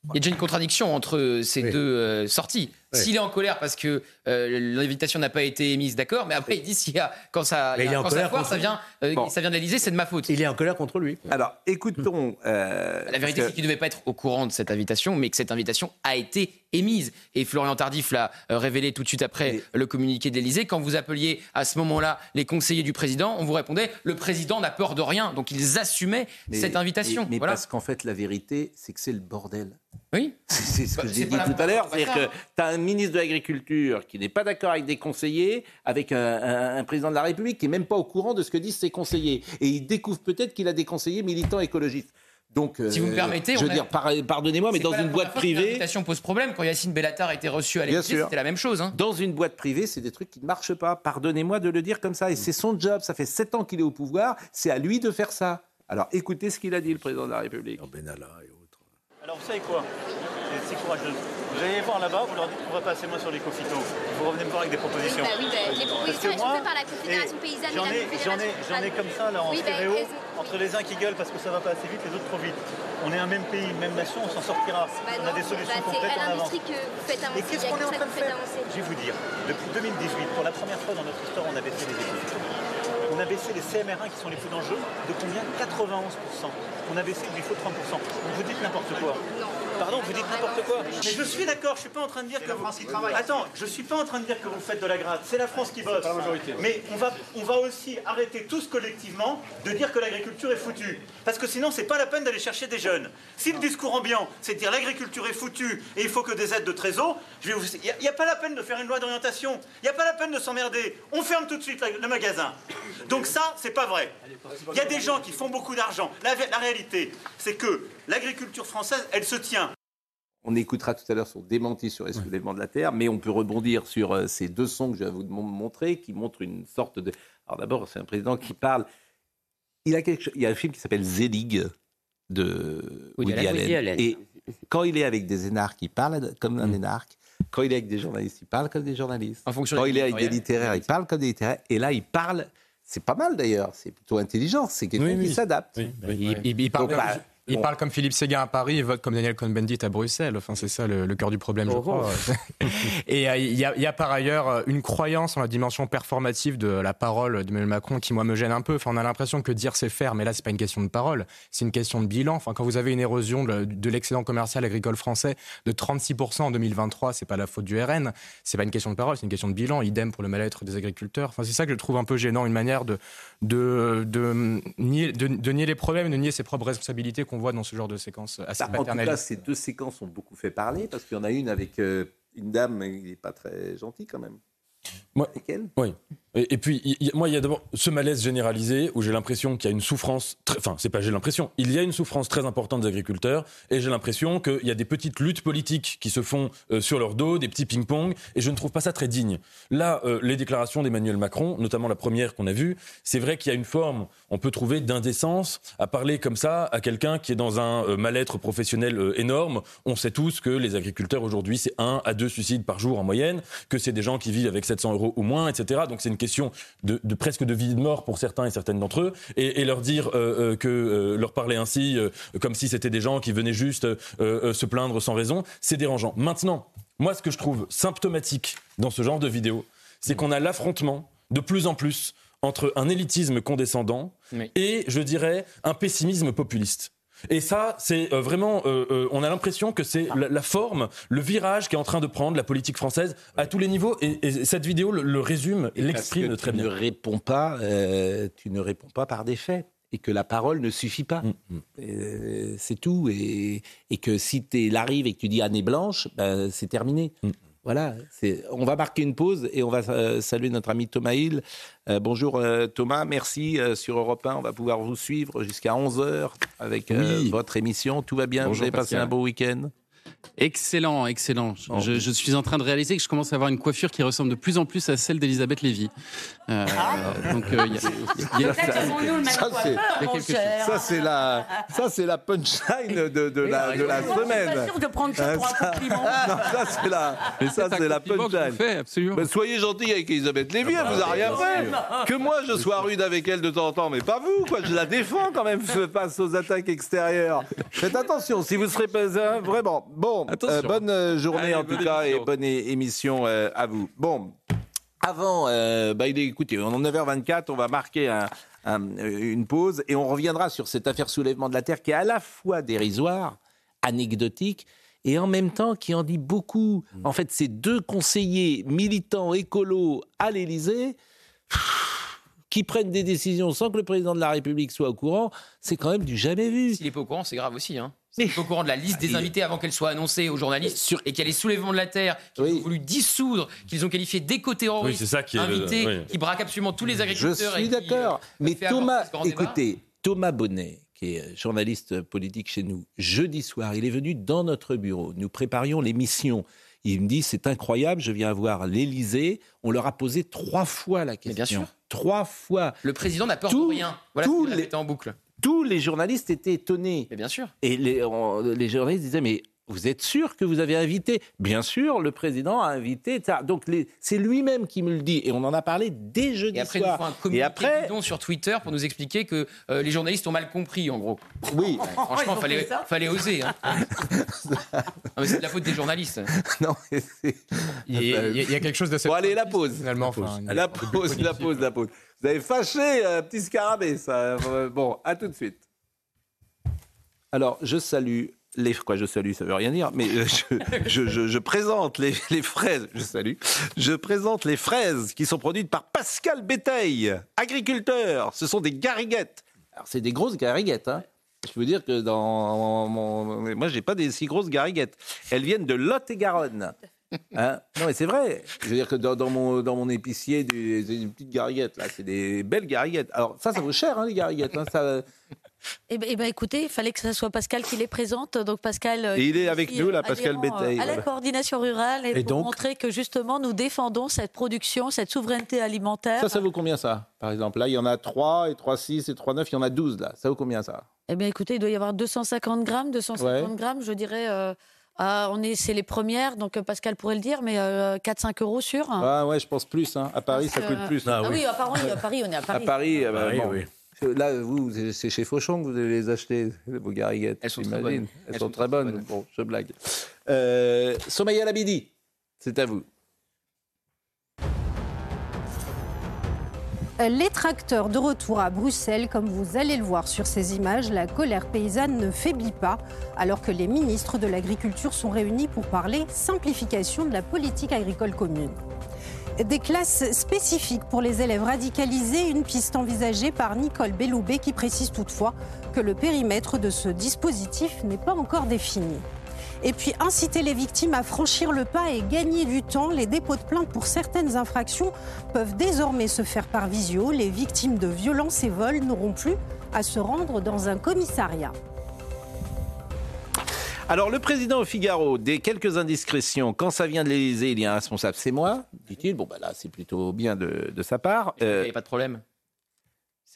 Il y a déjà une contradiction entre ces deux euh, sorties. S'il est en colère parce que euh, l'invitation n'a pas été émise, d'accord, mais après il dit s'il y a, quand ça, Mais il est en quand colère ça foire, contre ça vient, euh, Bon. ça vient de l'Élysée, c'est de ma faute. Il est en colère contre lui. alors écoutons. euh, La vérité, c'est qu'il ne devait pas être au courant de cette invitation, mais que cette invitation a été émise. Et Florian Tardif l'a euh, révélé tout de suite après le communiqué de l'Élysée. Quand vous appeliez à ce moment-là les conseillers du président, on vous répondait le président n'a peur de rien. Donc ils assumaient Mais- cette invitation. Mais, mais voilà. parce qu'en fait, la vérité, c'est que c'est le bordel. Oui. C'est ce que Bah, j'ai dit la- tout à l'heure. C'est-à-dire que tu as un ministre de l'Agriculture qui n'est pas d'accord avec des conseillers, avec un, un- un président de la République qui n'est même pas au courant de ce que disent ses conseillers. Et il découvre peut-être qu'il a des conseillers militants écologistes. Donc, Si vous me euh, permettez, je veux a- dire, par- pardonnez-moi, mais dans la une boîte privée, L'invitation pose problème. Quand Yacine Bellatar a été reçu à l'Élysée, c'était la même chose. hein. dans une boîte privée, c'est des trucs qui ne marchent pas. Pardonnez-moi de le dire comme ça. Et c'est son job. Ça fait sept ans qu'il est au pouvoir. C'est à lui de faire ça. Alors, écoutez ce qu'il a dit, le président de la République. Benalla et autres. Alors vous savez quoi C'est courageux. Vous allez voir là-bas, vous leur dites qu'on va pas assez moins sur les coffitos. Vous revenez me voir avec des propositions. Bah oui, bah, les propositions, elles sont moi, faites par la Confédération paysanne J'en ai, j'en ai, j'en ai comme ça là en Oui, bah, stéréo, entre les uns qui gueulent parce que ça va pas assez vite, les autres trop vite. On est un même pays, une même nation, on s'en sortira. On non, a des solutions complètes en que vous faites avancer. Et qu'est-ce qu'on est en train de faire. Je vais vous dire, depuis 2018, pour la première fois dans notre histoire, on a baissé les écologies. On a baissé les CMR1 qui sont les plus dangereux de combien? 91%. On a baissé le glyphosate 30%. Donc vous dites n'importe quoi. Pardon, vous dites n'importe quoi. Mais je suis d'accord, je suis pas en train de dire que vous... Attends, je suis pas en train de dire que vous faites de la gratte. C'est la France qui bosse. Mais on va, on va aussi arrêter tous collectivement de dire que l'agriculture est foutue. Parce que sinon, c'est pas la peine d'aller chercher des jeunes. Si le discours ambiant, c'est de dire l'agriculture est foutue et il faut que des aides de trésor, je vais vous... il n'y a, pas la peine de faire une loi d'orientation. Il n'y a pas la peine de s'emmerder. On ferme tout de suite la- le magasin. Donc ça, c'est pas vrai. Il y a des gens qui font beaucoup d'argent. La, la réalité, c'est que l'agriculture française, elle se tient. On écoutera tout à l'heure son démenti sur les soulèvements de la Terre, mais on peut rebondir sur euh, ces deux sons que je vais vous mon- montrer, qui montrent une sorte de... Alors d'abord, c'est un président qui parle... Il, a quelque Il y a un film qui s'appelle Zelig de Woody Woody, Allen. Woody Allen. Et quand il est avec des énarques, il parle comme un énarque. Quand il est avec des journalistes, il parle comme des journalistes. En fonction Quand il est avec des littéraires, il parle comme des littéraires. Et là, il parle... C'est pas mal d'ailleurs, c'est plutôt intelligent, c'est quelqu'un Oui, qui oui. s'adapte. Il, il- il parle, Donc, bah, il bon. parle comme Philippe Séguin à Paris et vote comme Daniel Cohn-Bendit à Bruxelles. Enfin, c'est ça le, le cœur du problème, je Oh, crois. et euh, il y, a, il y a par ailleurs euh, une croyance en la dimension performative de la parole d'Emmanuel Macron qui, moi, me gêne un peu. Enfin, on a l'impression que dire c'est faire, mais là, c'est pas une question de parole, c'est une question de bilan. Enfin, quand vous avez une érosion de, de l'excédent commercial agricole français de 36% en 2023, c'est pas la faute du RN, c'est pas une question de parole, c'est une question de bilan. Idem pour le mal-être des agriculteurs. Enfin, c'est ça que je trouve un peu gênant, une manière de, de, de, nier, de, de nier les problèmes, de nier ses propres responsabilités qu'on voit dans ce genre de séquences assez Bah, en tout cas, ces deux séquences ont beaucoup fait parler parce qu'il y en a une avec euh, une dame, mais il n'est pas très gentil quand même. Moi- Avec elle? Oui. Et, puis, moi, il y a d'abord ce malaise généralisé où j'ai l'impression qu'il y a une souffrance, enfin, c'est pas j'ai l'impression, il y a une souffrance très importante des agriculteurs et j'ai l'impression qu'il y a des petites luttes politiques qui se font euh, sur leur dos, des petits ping-pong, et je ne trouve pas ça très digne. Là, euh, les déclarations d'Emmanuel Macron, notamment la première qu'on a vue, c'est vrai qu'il y a une forme, on peut trouver d'indécence à parler comme ça à quelqu'un qui est dans un euh, mal-être professionnel énorme. On sait tous que les agriculteurs aujourd'hui, c'est un à deux suicides par jour en moyenne, que c'est des gens qui vivent avec 700 euros ou moins, etc. Donc c'est une question de, de presque de vie et de mort pour certains et certaines d'entre eux, et, et leur dire euh, euh, que euh, leur parler ainsi, euh, comme si c'était des gens qui venaient juste se plaindre sans raison, c'est dérangeant. Maintenant, moi, ce que je trouve symptomatique dans ce genre de vidéo, c'est qu'on a l'affrontement de plus en plus entre un élitisme condescendant et, je dirais, un pessimisme populiste. Et ça, c'est euh, vraiment, euh, euh, on a l'impression que c'est la, la forme, le virage qui est en train de prendre la politique française à tous les niveaux. Et, et cette vidéo le, le résume, l'exprime très tu bien. Ne réponds pas, tu ne réponds pas par des faits. Et que la parole ne suffit pas. Mm, Euh, c'est tout. Et, et que si tu arrives et que tu dis année blanche, ben, c'est terminé. Mm. Voilà. On va marquer une pause et on va euh, saluer notre ami Thomas Hill. Euh, bonjour euh, Thomas, merci. sur Europe 1, on va pouvoir vous suivre jusqu'à 11h avec Oui. votre émission. Tout va bien? Bonjour, Vous avez passé un beau week-end? Excellent, excellent. Oh. Je, je suis en train de réaliser que je commence à avoir une coiffure qui ressemble de plus en plus à celle d'Elisabeth Lévy. Euh, donc, euh, il y a- il y a- Ça, ça, c'est- Il y a quelque chose. ça, c'est la, ça, c'est la punchline de, de la, de la Moi, je suis semaine. pas sûre de prendre ça pour un compliment. Non, ça, c'est la, Mais ça, c'est la je punchline. absolument. Ben, soyez gentil avec Elisabeth Lévy, elle vous a rien fait. Que moi, je sois rude avec elle de temps en temps, mais pas vous, quoi. Je la défends quand même face aux attaques extérieures. Faites attention, si vous serez pas vraiment. Bon, euh, bonne euh, journée Allez, en tout cas émission. et bonne émission euh, à vous. Bon, avant, euh, bah, écoutez, on est 9h24, on va marquer un- un- une pause et on reviendra sur cette affaire soulèvement de la Terre qui est à la fois dérisoire, anecdotique et en même temps qui en dit beaucoup. En fait, ces deux conseillers militants écolos à l'Élysée qui prennent des décisions sans que le président de la République soit au courant, c'est quand même du jamais vu. S'il n'est pas au courant, c'est grave aussi. Hein. Pas au courant de la liste des invités avant qu'elle soit annoncée aux journalistes et qu'il y a les soulèvements de la Terre qu'ils ont voulu dissoudre, qu'ils ont qualifié d'éco-terroristes, Oui, c'est ça qui est le- invités, oui. qui braquent absolument tous les Je agriculteurs. et suis qui, d'accord. euh, Mais Thomas, débat. écoutez, Thomas Bonnet, qui est journaliste politique chez nous, jeudi soir, il est venu dans notre bureau. Nous préparions l'émission. Il me dit c'est incroyable, je viens voir l'Élysée. On leur a posé trois fois la question. bien sûr. Trois fois. Le président n'a peur Tous- de rien. Voilà qu'il les- en boucle. Tous les journalistes étaient étonnés. Mais bien sûr. Et les, on- les journalistes disaient mais vous êtes sûr que vous avez invité? Bien sûr, le président a invité. etc. Donc c'est lui-même qui me le dit. Et on en a parlé dès jeudi Et après, il nous soir. faut un communiqué et après, sur Twitter pour nous expliquer que euh, les journalistes ont mal compris, en gros. Oui. Franchement, ont fallait, oser. hein. C'est de la faute des journalistes. non, mais c'est- Il y, a- il y il quelque chose de Bon, allez, la pause. finalement. enfin, une- La pause, la pause, la pause. Vous avez fâché, euh, petit scarabée, ça. Euh, Bon, à tout de suite. Alors, je salue les... Quoi, je salue, ça veut rien dire, mais euh, je, je- je- je présente les, les fraises, je salue, je présente les fraises qui sont produites par Pascal Béteil, agriculteur. Ce sont des gariguettes. Alors, c'est des grosses gariguettes, hein. Je peux vous dire que dans mon... Moi, j'ai pas des si grosses gariguettes. Elles viennent de Lot-et-Garonne. Hein? Non, mais c'est vrai. Je veux dire que dans, dans mon, dans mon épicier, des, des- petites gariguettes, là, c'est des belles gariguettes. Alors, ça, ça vaut cher, hein, les gariguettes. hein, ça... Eh ben, eh ben, écoutez, il fallait que ce soit Pascal qui les présente. Donc Pascal. euh, Et il est avec nous, là, euh, Pascal euh, Béteil, À la coordination rurale et, Et pour donc montrer que justement nous défendons cette production, cette souveraineté alimentaire. Ça, ça vaut combien, ça Par exemple, là, il y en a 3, et 3, 6, et 3, 9, il y en a 12, là. Ça vaut combien, ça? Eh bien, écoutez, il doit y avoir 250 grammes, 250 Ouais. grammes, je dirais. euh, ah, on est, c'est les premières, donc euh, Pascal pourrait le dire, mais euh, 4-5 euros sur. Ah ouais, je pense plus. Hein. À Paris, ça Euh, coûte plus. Ah, oui, à Paris, à Paris, on est à À Paris. Paris, euh, bah, Paris, bon. oui. Là, vous, c'est chez Fauchon que vous allez les acheter, vos gariguettes. Elles sont très j'imagine. bonnes. Elles, sont, très bonnes. Bon, je blague. Euh, Somaya Labidi, c'est à vous. Les tracteurs de retour à Bruxelles, comme vous allez le voir sur ces images, la colère paysanne ne faiblit pas, alors que les ministres de l'Agriculture sont réunis pour parler simplification de la politique agricole commune. Des classes spécifiques pour les élèves radicalisés, une piste envisagée par Nicole Belloubet qui précise toutefois que le périmètre de ce dispositif n'est pas encore défini. Et puis inciter les victimes à franchir le pas et gagner du temps. Les dépôts de plainte pour certaines infractions peuvent désormais se faire par visio. Les victimes de violences et vols n'auront plus à se rendre dans un commissariat. Alors, le président au Figaro, des quelques indiscrétions, quand ça vient de l'Élysée, il y a un responsable, c'est moi, dit-il. Bon, bah là, c'est plutôt bien de, de sa part. Il n'y a pas de problème?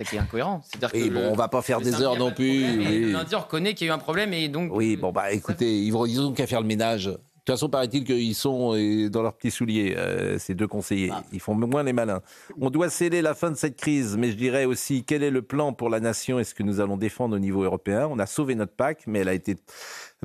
C'est qui est incohérent. C'est-à-dire Oui, que bon, le- on va pas faire des heures non plus, oui. Lundi, on reconnaît qu'il y a eu un problème et donc. Oui, bon, bah écoutez, ils vont- ils ont qu'à faire le ménage. De toute façon, paraît-il qu'ils sont euh, dans leurs petits souliers, euh, ces deux conseillers. Ah. Ils font moins les malins. On doit sceller la fin de cette crise, mais je dirais aussi quel est le plan pour la nation et ce que nous allons défendre au niveau européen? On a sauvé notre PAC, mais elle a été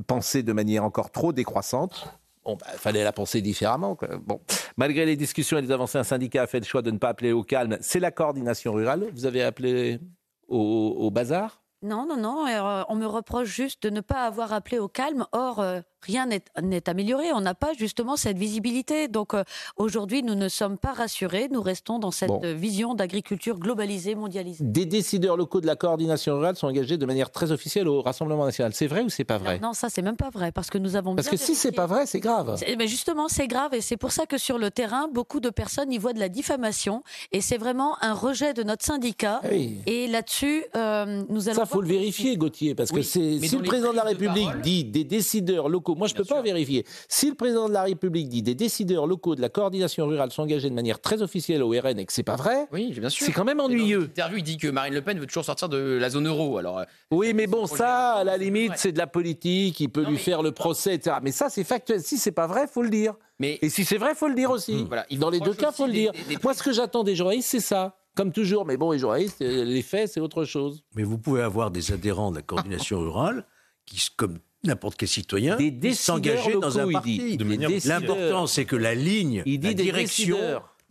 pensée de manière encore trop décroissante. Bon, bah, fallait la penser différemment. Bon, malgré les discussions et les avancées, un syndicat a fait le choix de ne pas appeler au calme. C'est la coordination rurale. Vous avez appelé au, au bazar? Non, non, non. euh, on me reproche juste de ne pas avoir appelé au calme. Or, euh, rien n'est- amélioré. On n'a pas justement cette visibilité. Donc, euh, aujourd'hui, nous ne sommes pas rassurés. Nous restons dans cette Bon. vision d'agriculture globalisée, mondialisée. Des décideurs locaux de la coordination rurale sont engagés de manière très officielle au Rassemblement national. C'est vrai ou c'est pas vrai? Non, ça, c'est même pas vrai, parce que nous avons Parce bien que si c'est pas vrai, c'est grave. Mais justement, c'est grave et c'est pour ça que sur le terrain, beaucoup de personnes y voient de la diffamation et c'est vraiment un rejet de notre syndicat. Oui. Et là-dessus, euh, nous allons. Ça, faut le vérifier, Gauthier, parce que c'est si le président de la de République parole- dit des décideurs locaux, moi je peux pas vérifier. Si le président de la République dit des décideurs locaux de la coordination rurale sont engagés de manière très officielle au RN et que c'est pas vrai, Oui, bien sûr. c'est quand même ennuyeux. Interview, il dit que Marine Le Pen veut toujours sortir de la zone euro. Alors, euh, Oui, mais bon, ça, à la limite, c'est de la politique, il peut lui faire le procès, etc. Mais ça, c'est factuel. Si c'est pas vrai, faut le dire. Mais... Et si c'est vrai, faut le dire aussi. Voilà, il Dans les deux cas, aussi faut le dire. des- des Moi, ce que j'attends des journalistes, c'est ça. Comme toujours. Mais bon, les journalistes, euh, les faits, c'est autre chose. Mais vous pouvez avoir des adhérents de la coordination rurale qui, comme n'importe quel citoyen, s'engager dans un parti. L'important, c'est que la ligne, Il dit la direction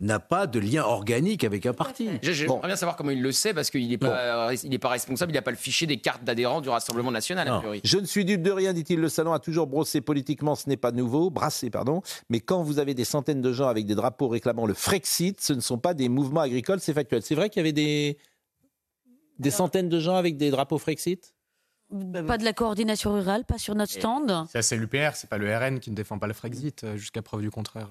n'a pas de lien organique avec un parti. J'aimerais bien savoir comment il le sait, parce qu'il n'est pas, est pas responsable, il n'a pas le fichier des cartes d'adhérents du Rassemblement national, a priori. Je ne suis dupe de rien, dit-il. Le salon a toujours brossé politiquement, ce n'est pas nouveau, brassé, pardon. Mais quand vous avez des centaines de gens avec des drapeaux réclamant le Frexit, ce ne sont pas des mouvements agricoles, c'est factuel. C'est vrai qu'il y avait des, des centaines de gens avec des drapeaux Frexit? Pas de la coordination rurale, pas sur notre stand. Ça, c'est l'UPR, c'est pas le RN qui ne défend pas le Frexit, euh, jusqu'à preuve du contraire.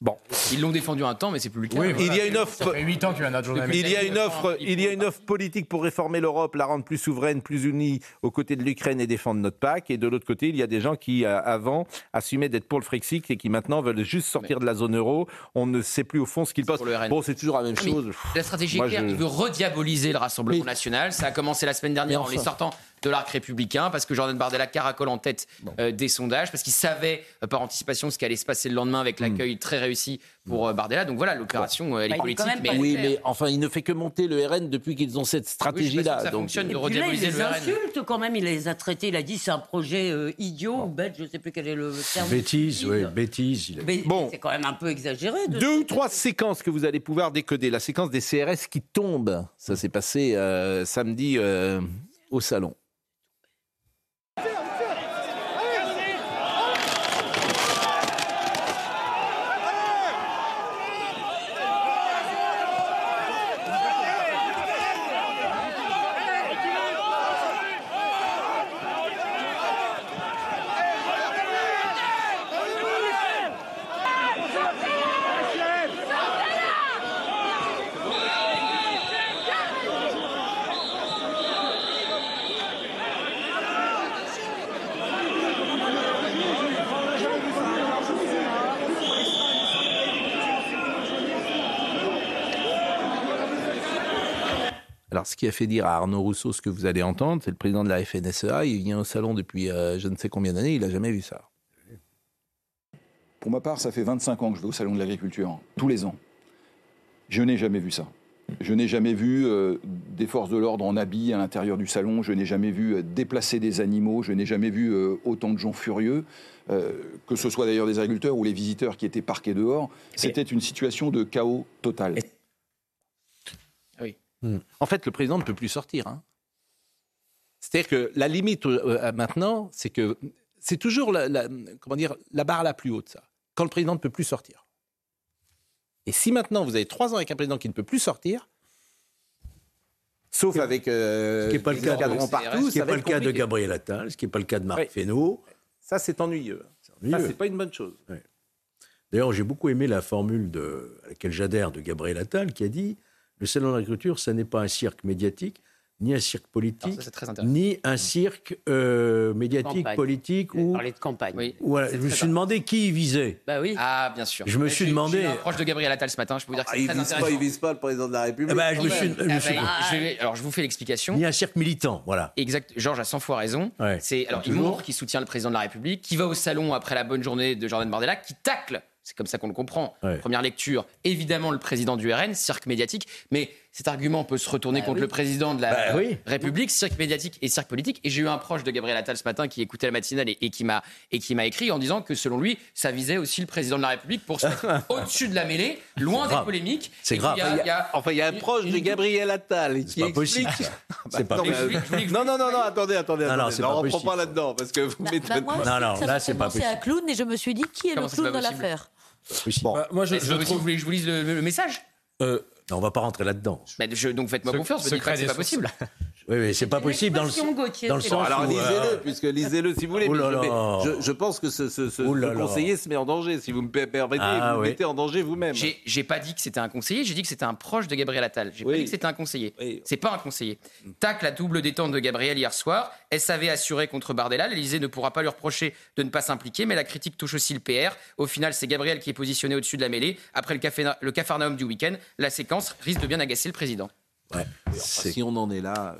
Bon. Ils l'ont défendu un temps, mais c'est plus le cas. Oui, Il y a une offre. Ça fait 8 ans qu'il y a un adjoint d'Amérique. Il y a une offre, il y a une offre politique pour réformer l'Europe, la rendre plus souveraine, plus unie aux côtés de l'Ukraine et défendre notre PAC. Et de l'autre côté, il y a des gens qui, euh, avant, assumaient d'être pour le Frexit et qui maintenant veulent juste sortir de la zone euro. On ne sait plus au fond ce qu'ils pensent. Bon, c'est toujours la même Mais chose. La stratégie est claire, je- il veut rediaboliser le Rassemblement national. Ça a commencé la semaine dernière en les sortant de l'arc républicain, parce que Jordan Bardella caracole en tête euh, des sondages, parce qu'il savait euh, par anticipation ce qui allait se passer le lendemain avec l'accueil très réussi pour euh, Bardella. Donc voilà, l'opération, elle est Bah, politique, mais oui, mais enfin, il ne fait que monter le RN depuis qu'ils ont cette stratégie-là. ça donc, fonctionne de rediaboliser les le RN. insulte quand même, il les a traités, il a dit c'est un projet euh, idiot ou bête, je ne sais plus quel est le terme. Bêtise, oui, bêtise. il a- Mais Bon. c'est quand même un peu exagéré. De... Deux ou trois séquences que vous allez pouvoir décoder. La séquence des CRS qui tombent. Ça s'est passé euh, samedi euh, au salon. Qui a fait dire à Arnaud Rousseau ce que vous allez entendre, c'est le président de la FNSEA. Il vient au salon depuis euh, je ne sais combien d'années. Il n'a jamais vu ça. Pour ma part, ça fait 25 ans que je vais au Salon de l'Agriculture, tous les ans. Je n'ai jamais vu ça. Je n'ai jamais vu euh, des forces de l'ordre en habit à l'intérieur du salon, je n'ai jamais vu euh, déplacer des animaux, je n'ai jamais vu euh, autant de gens furieux, euh, que ce soit d'ailleurs des agriculteurs ou les visiteurs qui étaient parqués dehors. C'était une situation de chaos total. Oui. En fait, le président ne peut plus sortir. hein. C'est-à-dire que la limite euh, euh, maintenant, c'est que c'est toujours la, la- comment dire, la barre la plus haute, ça. Quand le président ne peut plus sortir. Et si maintenant vous avez trois ans avec un président qui ne peut plus sortir, sauf avec euh, Ce qui n'est pas le cas de, partout, ce qui est ça va pas le cas de. Gabriel Attal, ce qui n'est pas le cas de Marc Fesneau. Ça, c'est ennuyeux. Ça, ennuyeux. c'est pas une bonne chose. D'ailleurs, j'ai beaucoup aimé la formule de, à laquelle j'adhère de Gabriel Attal qui a dit Le salon de l'agriculture, ça n'est pas un cirque médiatique, ni un cirque politique, ça, c'est ni un cirque euh, médiatique, Campagne. politique. Vous Ou... parlez de campagne. Oui. Voilà, C'est je me suis demandé qui il visait. Bah oui. Ah, bien sûr. Je me Mais suis demandé- eu un proche de Gabriel Attal ce matin, je peux vous dire que Ah, c'est il très vise pas, il vise pas le président de la République. Je me suis- je me Ah, suis- je vais- alors, je vous fais l'explication. Ni un cirque militant, voilà. Exact. Georges a 100 fois raison. Ouais. C'est alors il montre qu'il soutient le président de la République, qui va au salon après la bonne journée de Jordan Bardella, qui tacle. C'est comme ça qu'on le comprend. Ouais. Première lecture, évidemment le président du RN, cirque médiatique, mais cet argument peut se retourner contre le président de la Bah oui. République, cirque médiatique et cirque politique. Et j'ai eu un proche de Gabriel Attal ce matin qui écoutait la matinale et, et qui m'a et qui m'a écrit en disant que selon lui, ça visait aussi le président de la République pour se mettre au-dessus de la mêlée, loin des grave. polémiques. C'est grave. qu'il y a- il y a- Enfin, il y a un proche de Gabriel Attal qui pas explique. possible. C'est pas non, mais- possible. non, non, non, non, attendez, attendez. Non, non, attendez. c'est on pas reprend possible. pas là-dedans parce que vous mettez. Bah, Non, non, là, c'est pas penser à possible. clown et je me suis dit qui est le clown possible l'affaire Possible. Bah, moi, je, vous voulez- trouve. vous voulez que je vous lise le, le message? Euh, Non, on va pas rentrer là-dedans. Mais je- donc faites-moi Ce- confiance, me dites pas que c'est pas possible. Oui, oui, c'est pas possible dans le, Question, Gauthier, dans le c'est sens. Alors où, lisez-le, euh, puisque lisez-le si vous voulez. Je, je pense que ce, ce- ce- là ce là. conseiller se met en danger. Si vous me permettez, Ah, vous oui. mettez en danger vous-même. J'ai j'ai pas dit que c'était un conseiller, j'ai dit que c'était un proche de Gabriel Attal. J'ai pas dit que c'était un conseiller. Oui. C'est pas un conseiller. Tac, la double détente de Gabriel hier soir. SAV assuré contre Bardella. L'Elysée ne pourra pas lui reprocher de ne pas s'impliquer, mais la critique touche aussi le PR. Au final, c'est Gabriel qui est positionné au-dessus de la mêlée. Après le, café, le cafarnaum du week-end, la séquence risque de bien agacer le président. Ouais, Enfin, c'est- si on en est là.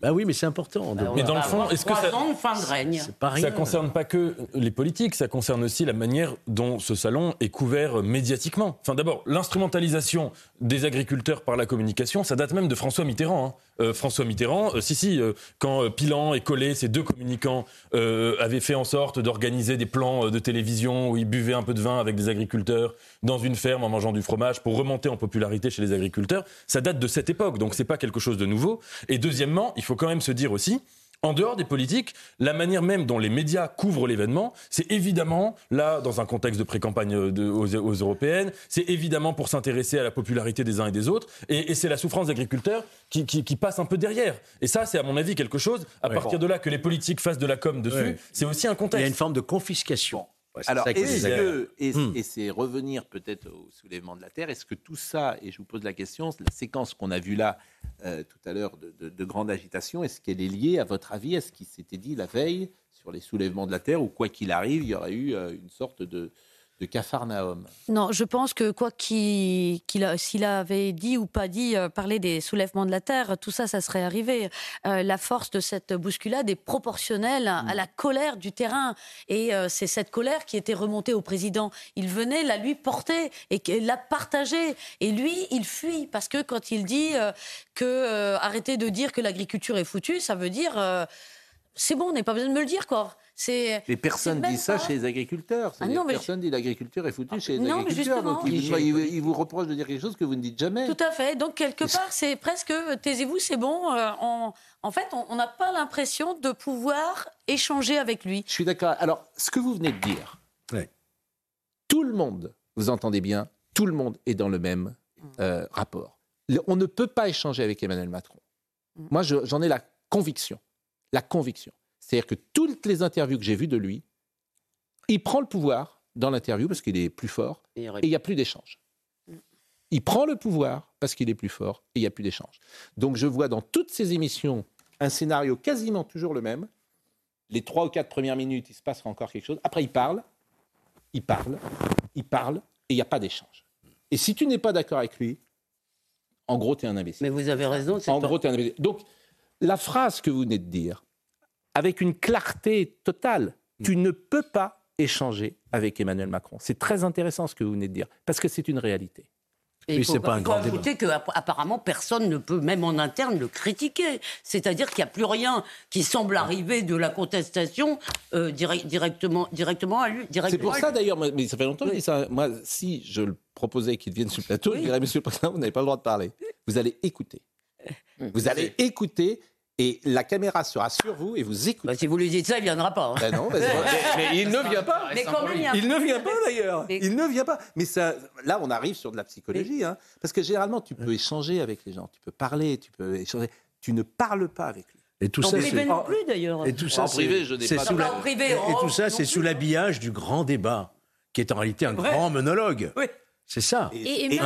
Bah oui, mais c'est important. de- Mais dans le fond, est-ce que ça, ans fin de règne. c'est pas rien. ça concerne pas que les politiques, ça concerne aussi la manière dont ce salon est couvert médiatiquement. Enfin, d'abord, l'instrumentalisation des agriculteurs par la communication, ça date même de François Mitterrand. hein. Euh, François Mitterrand, euh, si, si, euh, quand Pilan et Collet, ces deux communicants, avaient fait en sorte d'organiser des plans de télévision où ils buvaient un peu de vin avec des agriculteurs dans une ferme en mangeant du fromage pour remonter en popularité chez les agriculteurs, ça date de cette époque, donc c'est pas quelque chose de nouveau. Et deuxièmement, il faut quand même se dire aussi, en dehors des politiques, la manière même dont les médias couvrent l'événement, c'est évidemment, là, dans un contexte de pré-campagne de- aux, aux européennes, c'est évidemment pour s'intéresser à la popularité des uns et des autres, et, et c'est la souffrance des agriculteurs qui, qui- qui passe un peu derrière. Et ça, c'est à mon avis quelque chose, à partir de là que les politiques fassent de la com dessus, c'est aussi un Il y a contexte. une forme de confiscation. Ouais, Alors, est-ce que, et, et c'est revenir peut-être au soulèvement de la Terre, est-ce que tout ça, et je vous pose la question, la séquence qu'on a vue là euh, tout à l'heure de, de- de grande agitation, est-ce qu'elle est liée, à votre avis, à ce qui s'était dit la veille sur les soulèvements de la Terre, ou quoi qu'il arrive, il y aurait eu euh, une sorte de, de capharnaüm Non, je pense que quoi qu'il, a- s'il avait dit ou pas dit euh, parler des soulèvements de la terre, tout ça, ça serait arrivé. Euh, la force de cette bousculade est proportionnelle à la colère du terrain, et euh, c'est cette colère qui était remontée au président. Il venait la lui porter et la partager, et lui, il fuit parce que quand il dit que arrêtez de dire que l'agriculture est foutue, ça veut dire c'est bon, on n'a pas besoin de me le dire, quoi. C'est Mais personne c'est même dit ça pas- chez les agriculteurs. Ah non, mais Personne dit l'agriculture est foutue chez les non, mais agriculteurs. justement. Donc il, vous, il- il vous reproche de dire quelque chose que vous ne dites jamais. Tout à fait. Donc, quelque part, c'est presque taisez-vous, c'est bon. euh, on- en fait, on n'a pas l'impression de pouvoir échanger avec lui. Je suis d'accord. Alors, ce que vous venez de dire, tout le monde, vous entendez bien, tout le monde est dans le même euh, rapport. Le- on ne peut pas échanger avec Emmanuel Macron. Moi, je- j'en ai la conviction. La conviction. C'est-à-dire que toutes les interviews que j'ai vues de lui, il prend le pouvoir dans l'interview parce qu'il est plus fort et il n'y a plus d'échange. Il prend le pouvoir parce qu'il est plus fort et il n'y a plus d'échange. Donc je vois dans toutes ces émissions un scénario quasiment toujours le même. Les trois ou quatre premières minutes, il se passera encore quelque chose. Après, il parle, il parle, il parle et il n'y a pas d'échange. Et si tu n'es pas d'accord avec lui, en gros, tu es un imbécile. Mais vous avez raison. c'est En pas- gros, tu es un imbécile. Donc, la phrase que vous venez de dire, avec une clarté totale, tu ne peux pas échanger avec Emmanuel Macron. C'est très intéressant ce que vous venez de dire, parce que c'est une réalité. Et il faut, il faut ajouter qu'apparemment, personne ne peut, même en interne, le critiquer. C'est-à-dire qu'il n'y a plus rien qui semble arriver de la contestation euh, direct- directement, directement à lui. C'est pour ça d'ailleurs, mais ça fait longtemps que je dis ça. Moi, si je le proposais qu'il vienne sur le plateau, je dirais, Monsieur le Président, vous n'avez pas le droit de parler. Vous allez écouter. Vous allez écouter et la caméra sera sur vous et vous écoutez. Bah, si vous lui dites ça, il ne viendra pas. hein. Ben non, mais, mais- mais il ne vient pas. Mais quand même, il ne vient pas d'ailleurs. Il ne vient pas. Mais ça, là, on arrive sur de la psychologie, hein, parce que généralement, tu peux échanger avec les gens, tu peux parler, tu peux échanger. Tu ne parles pas avec lui. Et tout En ça, privé c'est- non plus, d'ailleurs. Et tout ça, En c'est- privé, je n'ai c'est pas sous de- la- En privé, et, et tout ça, non c'est sous l'habillage du grand débat, qui est en réalité un grand monologue. C'est ça. Et, et- et-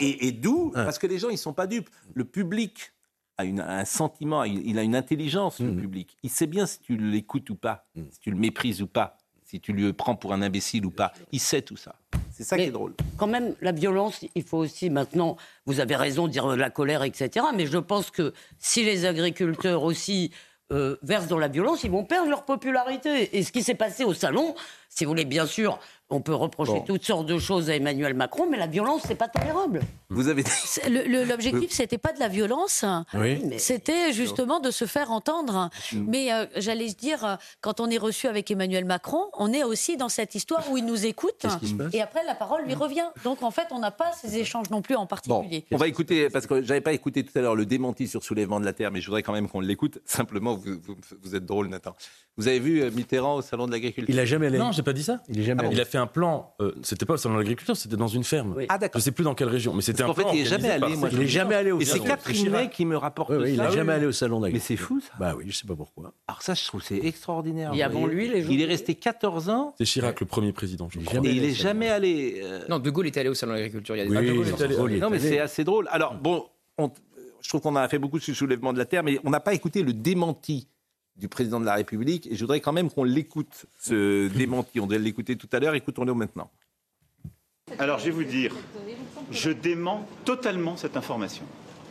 et- et d'où Parce que les gens, ils sont pas dupes. Le public a une- un sentiment, il il a une intelligence, le public. Il sait bien si tu l'écoutes ou pas, si tu le méprises ou pas, si tu le prends pour un imbécile ou pas. Il sait tout ça. C'est ça qui est drôle. Quand même, la violence, il faut aussi maintenant, vous avez raison de dire euh, la colère, etc. Mais je pense que si les agriculteurs aussi euh, versent dans la violence, ils vont perdre leur popularité. Et ce qui s'est passé au salon, si vous voulez, bien sûr, on peut reprocher toutes sortes de choses à Emmanuel Macron, mais la violence, c'est pas tolérable. Vous avez C'est- le- le- L'objectif, c'était pas de la violence, Oui. c'était justement de se faire entendre. Mm. Mais euh, j'allais dire, euh, quand on est reçu avec Emmanuel Macron, on est aussi dans cette histoire où il nous écoute, et après la parole lui revient. Donc en fait, on n'a pas ces échanges non plus en Bon, particulier. on va écouter, parce que j'avais pas écouté tout à l'heure le démenti sur soulèvement de la Terre, mais je voudrais quand même qu'on l'écoute. Simplement, vous, vous- vous êtes drôle, Nathan. Vous avez vu euh, Mitterrand au Salon de l'Agriculture? Il a jamais allé. Non, j'ai pas dit ça. Il est jamais Ah bon, allé. il a fait un plan. euh, c'était pas au salon de l'agriculture, c'était dans une ferme. Ah, d'accord. Je sais plus dans quelle région, mais c'était un plan. fait, il n'est jamais allé. Moi, Il est dis jamais allé au Et c'est. Catherine May qui me rapporte Oui, oui, il ça. n'a jamais allé au salon Mais d'agriculture. c'est fou, ça. Bah oui, je sais pas pourquoi. Alors ça, je trouve que c'est extraordinaire. Et avant lui, les gens- Il est resté 14 ans C'est Chirac, le premier président, je crois. et il n'est jamais allé... euh, Non, De Gaulle est allé au salon de l'agriculture. Il y a des Oui, Ah, De Gaulle il est est allé- allé. Non, mais c'est assez drôle. Alors, bon, on- je trouve qu'on a fait beaucoup sur le soulèvement de la Terre, mais on n'a pas écouté le démenti du président de la République. Et je voudrais quand même qu'on l'écoute, ce démenti. On devait l'écouter tout à l'heure. Écoutons-le maintenant. Alors je vais vous dire, je dément totalement cette information.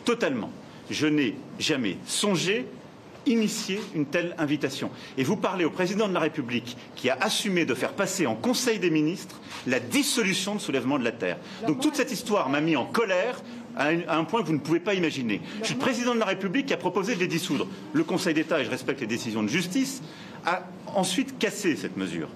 Totalement. Je n'ai jamais songé initier une telle invitation. Et vous parlez au président de la République qui a assumé de faire passer en Conseil des ministres la dissolution de soulèvement de la Terre. Donc toute cette histoire m'a mis en colère à un, point que vous ne pouvez pas imaginer. Je suis le président de la République qui a proposé de les dissoudre. Le Conseil d'État, et je respecte les décisions de justice, a ensuite cassé cette mesure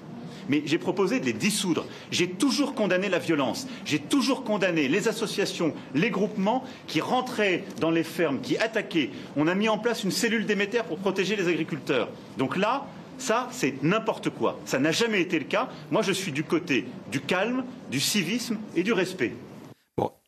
mais j'ai proposé de les dissoudre. J'ai toujours condamné la violence. J'ai toujours condamné les associations, les groupements qui rentraient dans les fermes, qui attaquaient. On a mis en place une cellule d'émetteurs pour protéger les agriculteurs. Donc là, ça, c'est n'importe quoi. Ça n'a jamais été le cas. Moi, je suis du côté du calme, du civisme et du respect.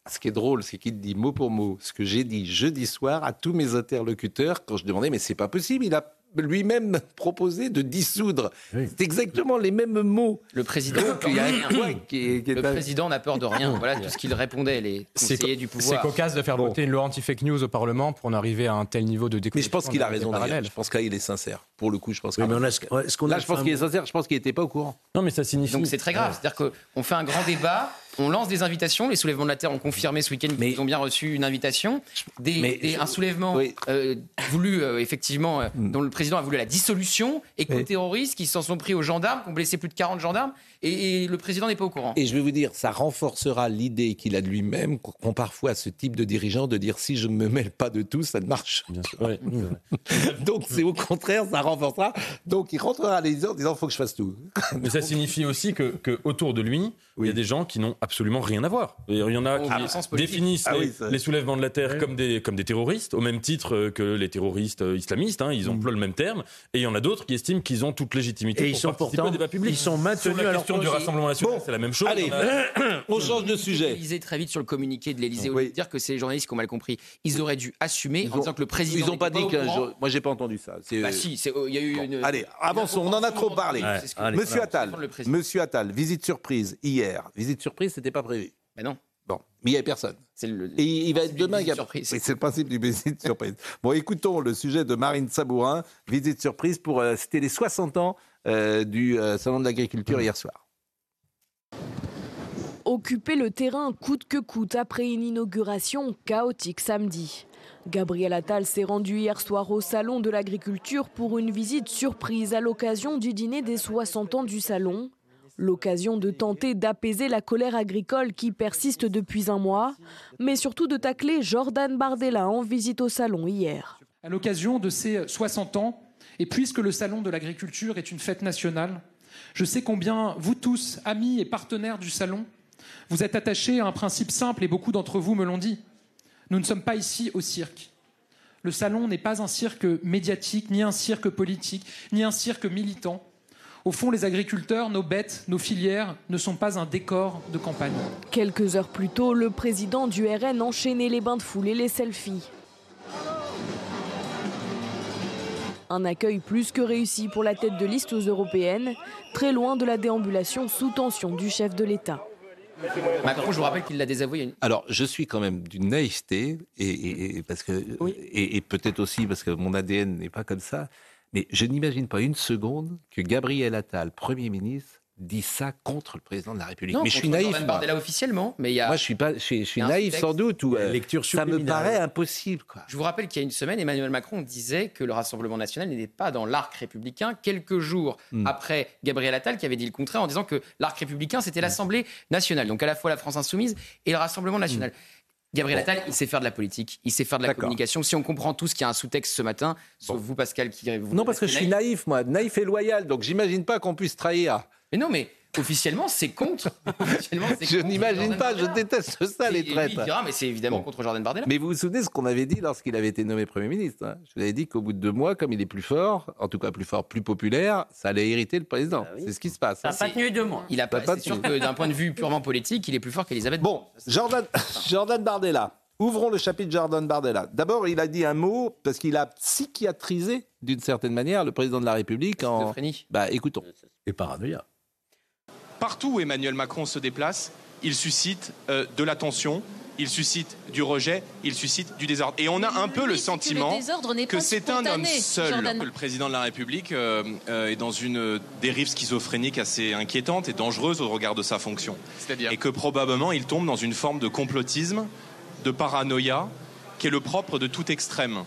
Bon, ce qui est drôle, c'est qu'il dit mot pour mot ce que j'ai dit jeudi soir à tous mes interlocuteurs quand je demandais, mais c'est pas possible, il a lui-même proposé de dissoudre. C'est exactement les mêmes mots. Le président, un n'a peur de rien. Voilà tout ce qu'il répondait, les C'est conseillers du c'est cocasse de faire voter une loi anti-fake news au Parlement pour en arriver à un tel niveau de Mais déconnexion. je pense qu'il a raison. d'ailleurs. parallèles. Je pense que là, il est sincère. Pour le coup, je pense. Oui, mais a- est-ce qu'on a Là, je pense qu'il est sincère. Je pense qu'il n'était pas au courant. Non, mais ça signifie. Donc c'est très grave. C'est-à-dire qu'on fait un grand débat, on lance des invitations. Les soulèvements de la Terre ont confirmé ce week-end qu'ils ont bien reçu une invitation. Des, Mais des- je- un soulèvement euh, voulu, euh, effectivement, euh, Hmm. dont le président a voulu la dissolution, éco-terroristes qui s'en sont pris aux gendarmes, qui ont blessé plus de 40 gendarmes, et, et le président n'est pas au courant. Et je vais vous dire, ça renforcera l'idée qu'il a de lui-même, qu'ont parfois ce type de dirigeant de dire si je ne me mêle pas de tout, ça ne marche. Bien sûr. Ouais. Donc c'est au contraire, ça renforcera. Donc il rentrera à l'Élysée en disant faut que je fasse tout. Mais ça signifie aussi que, que autour de lui, il y a des gens qui n'ont absolument rien à voir. Il y en a qui définissent Ah les, oui, ça- les soulèvements de la terre comme des comme des terroristes, au même titre euh, que les terroristes euh, islamistes. hein, ils emploient le même terme. Et il y en a d'autres qui estiment qu'ils ont toute légitimité Et pour ils sont participer pourtant- au débat public. ils sont maintenus à leur du. Rassemblement national, c'est la même chose. Allez, a- on change de sujet. L'Élysée très vite sur le communiqué de l'Élysée, de dire que c'est les journalistes qui ont mal compris. Ils auraient dû assumer Ils en ont- disant que le président. Ils n'ont pas dit qu'un jour. Moi, j'ai pas entendu ça. C'est- Bah si, c'est- il y a eu une. Allez, avançons. On en a trop parlé. Monsieur Attal. Monsieur Attal, visite surprise hier. Visite surprise, c'était pas prévu. Mais non. Bon, mais il n'y avait personne. Le. Et il va être demain. visite Gab- surprise. Oui, c'est le principe du visite surprise. Bon, écoutons le sujet de Marine Sabourin, visite surprise pour. euh, C'était les 60 ans euh, du euh, salon de l'agriculture hier soir. Occuper le terrain coûte que coûte après une inauguration chaotique samedi. Gabriel Attal s'est rendu hier soir au Salon de l'Agriculture pour une visite surprise à l'occasion du dîner des 60 ans du Salon. L'occasion de tenter d'apaiser la colère agricole qui persiste depuis un mois, mais surtout de tacler Jordan Bardella en visite au Salon hier. À l'occasion de ces 60 ans, et puisque le Salon de l'agriculture est une fête nationale, je sais combien vous tous, amis et partenaires du Salon, vous êtes attachés à un principe simple, et beaucoup d'entre vous me l'ont dit. Nous ne sommes pas ici au cirque. Le Salon n'est pas un cirque médiatique, ni un cirque politique, ni un cirque militant. Au fond, les agriculteurs, nos bêtes, nos filières ne sont pas un décor de campagne. Quelques heures plus tôt, le président du RN enchaînait les bains de foule et les selfies. Un accueil plus que réussi pour la tête de liste aux européennes, très loin de la déambulation sous tension du chef de l'État. Macron, je vous rappelle qu'il l'a désavoué. Alors, je suis quand même d'une naïveté, et, et- et parce que, et, et peut-être aussi parce que mon ADN n'est pas comme ça, mais je n'imagine pas une seconde que Gabriel Attal, Premier ministre, dise ça contre le président de la République. Non, mais je suis naïf. Moi. Officiellement, mais il y a. Moi, je suis pas, je suis, je y naïf sans doute. Ou, euh, Lecture ça me paraît impossible. Quoi. Je vous rappelle qu'il y a une semaine, Emmanuel Macron disait que le Rassemblement national n'était pas dans l'arc républicain, quelques jours Hmm. après Gabriel Attal qui avait dit le contraire en disant que l'arc républicain, c'était l'Assemblée nationale, donc à la fois la France insoumise et le Rassemblement national. Gabriel Attal, il sait faire de la politique, il sait faire de la communication. Si on comprend tout ce qui a un sous-texte ce matin, sauf vous, Pascal, qui vous Non, parce que je suis naïf, moi, naïf et loyal, donc j'imagine pas qu'on puisse trahir. Mais non, mais officiellement, c'est contre. Officiellement, c'est Je contre n'imagine Jordan pas, je déteste ça, les il dira, mais c'est évidemment contre Jordan Bardella. Mais vous vous souvenez ce qu'on avait dit lorsqu'il avait été nommé Premier ministre hein? Je vous avais dit qu'au bout de deux mois, comme il est plus fort, en tout cas plus fort, plus populaire, ça allait irriter le président. C'est ce qui se passe. Ça n'a pas tenu deux mois. Il a pas, pas c'est sûr tenu. que d'un point de vue purement politique, il est plus fort qu'Elisabeth. Bon, Jordan, Jordan Bardella. Ouvrons le chapitre Jordan Bardella. D'abord, il a dit un mot parce qu'il a psychiatrisé d'une certaine manière le président de la République en. Bah, écoutons. Et paranoïa. Partout où Emmanuel Macron se déplace, il suscite euh, de la tension, il suscite du rejet, il suscite du désordre. Et on a un peu le sentiment que c'est un homme seul. Jordan. que Le président de la République euh, euh, est dans une dérive schizophrénique assez inquiétante et dangereuse au regard de sa fonction. Et que probablement il tombe dans une forme de complotisme, de paranoïa, qui est le propre de tout extrême.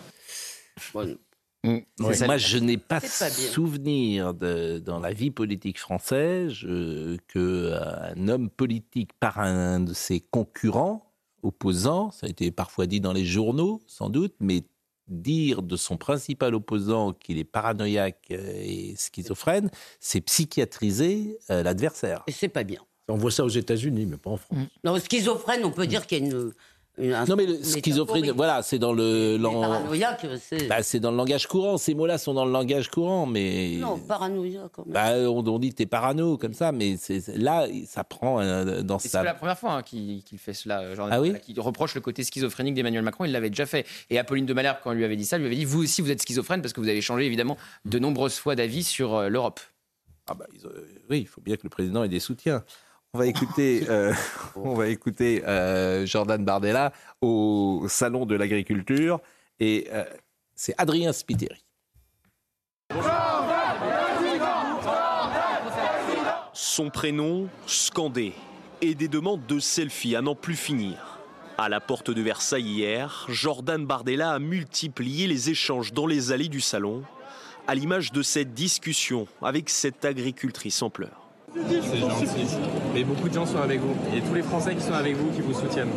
Ouais. ça. Moi, je n'ai pas, pas souvenir de, dans la vie politique française euh, qu'un homme politique par un de ses concurrents, opposants, ça a été parfois dit dans les journaux, sans doute, mais dire de son principal opposant qu'il est paranoïaque euh, et schizophrène, c'est psychiatriser euh, l'adversaire. Et c'est pas bien. On voit ça aux États-Unis, mais pas en France. Non, schizophrène, on peut dire qu'il y a une. Un- Non, mais le schizophrénie, voilà, c'est dans le. lan- Paranoïaque, c'est. Bah, c'est dans le langage courant. Ces mots-là sont dans le langage courant, mais. non, paranoïa quand même. Bah, on, on dit t'es parano comme ça, mais c'est c'est- là ça prend euh, dans Et c'est sa. pas la première fois hein, qu'il fait cela, euh, Jordan Ah oui qu'il reproche le côté schizophrénique d'Emmanuel Macron. Il l'avait déjà fait. Et Apolline de Malherbe, quand elle lui avait dit ça, lui avait dit Vous aussi, vous êtes schizophrène parce que vous avez changé évidemment de nombreuses fois d'avis sur euh, l'Europe. Ah bah, ils, euh, oui, il faut bien que le président ait des soutiens. On va écouter, euh, on va écouter euh, Jordan Bardella au salon de l'agriculture et euh, c'est Adrien Spiteri. Son prénom scandé et des demandes de selfie à n'en plus finir. À la porte de Versailles hier, Jordan Bardella a multiplié les échanges dans les allées du salon, à l'image de cette discussion avec cette agricultrice en pleurs. C'est gentil. Mais beaucoup de gens sont avec vous. Et tous les Français qui sont avec vous, qui vous soutiennent.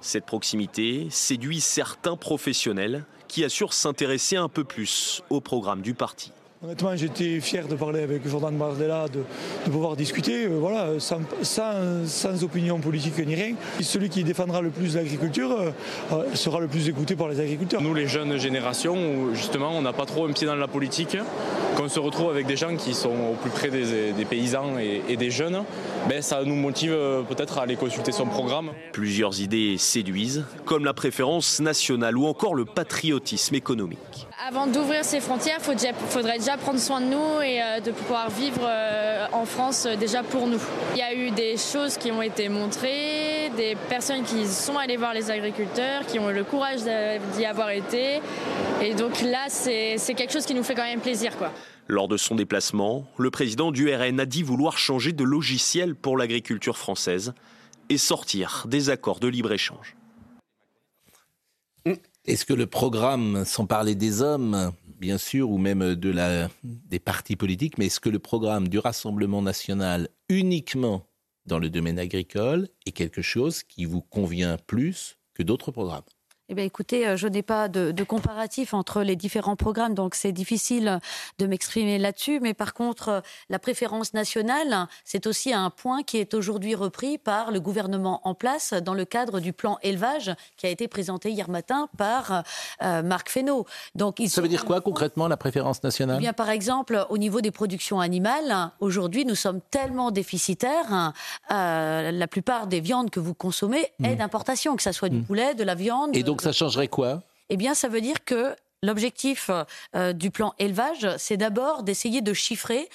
Cette proximité séduit certains professionnels qui assurent s'intéresser un peu plus au programme du parti. Honnêtement, j'étais fier de parler avec Jordan Bardella, de, de pouvoir discuter, euh, voilà, sans, sans- sans opinion politique ni rien. Et celui qui défendra le plus l'agriculture euh, euh, sera le plus écouté par les agriculteurs. Nous, les jeunes générations, où justement, on n'a pas trop un pied dans la politique, qu'on se retrouve avec des gens qui sont au plus près des, des paysans et, et des jeunes, ben, ça nous motive euh, peut-être à aller consulter son programme. Plusieurs idées séduisent, comme la préférence nationale ou encore le patriotisme économique. Avant d'ouvrir ces frontières, il faudrait déjà prendre soin de nous et euh, de pouvoir vivre euh, en France déjà pour nous. Il y a eu des choses qui ont été montrées, des personnes qui sont allées voir les agriculteurs, qui ont eu le courage d'y avoir été. Et donc là, c'est c'est quelque chose qui nous fait quand même plaisir. Quoi. Lors de son déplacement, le président du RN a dit vouloir changer de logiciel pour l'agriculture française et sortir des accords de libre-échange. Est-ce que le programme, sans parler des hommes, bien sûr, ou même de la, des partis politiques, mais est-ce que le programme du Rassemblement national uniquement dans le domaine agricole est quelque chose qui vous convient plus que d'autres programmes Eh bien, écoutez, euh, je n'ai pas de, de comparatif entre les différents programmes, donc c'est difficile de m'exprimer là-dessus. Mais par contre, euh, la préférence nationale, c'est aussi un point qui est aujourd'hui repris par le gouvernement en place dans le cadre du plan élevage qui a été présenté hier matin par euh, Marc Fesneau. Donc, ils Ça veut dire quoi concrètement la préférence eh nationale bien, par exemple, au niveau des productions animales, aujourd'hui, nous sommes tellement déficitaires. euh, la plupart des viandes que vous consommez est d'importation, que ce soit du poulet, de la viande. Et donc ça changerait quoi? Eh bien, ça veut dire que L'objectif euh, du plan élevage, c'est d'abord d'essayer de chiffrer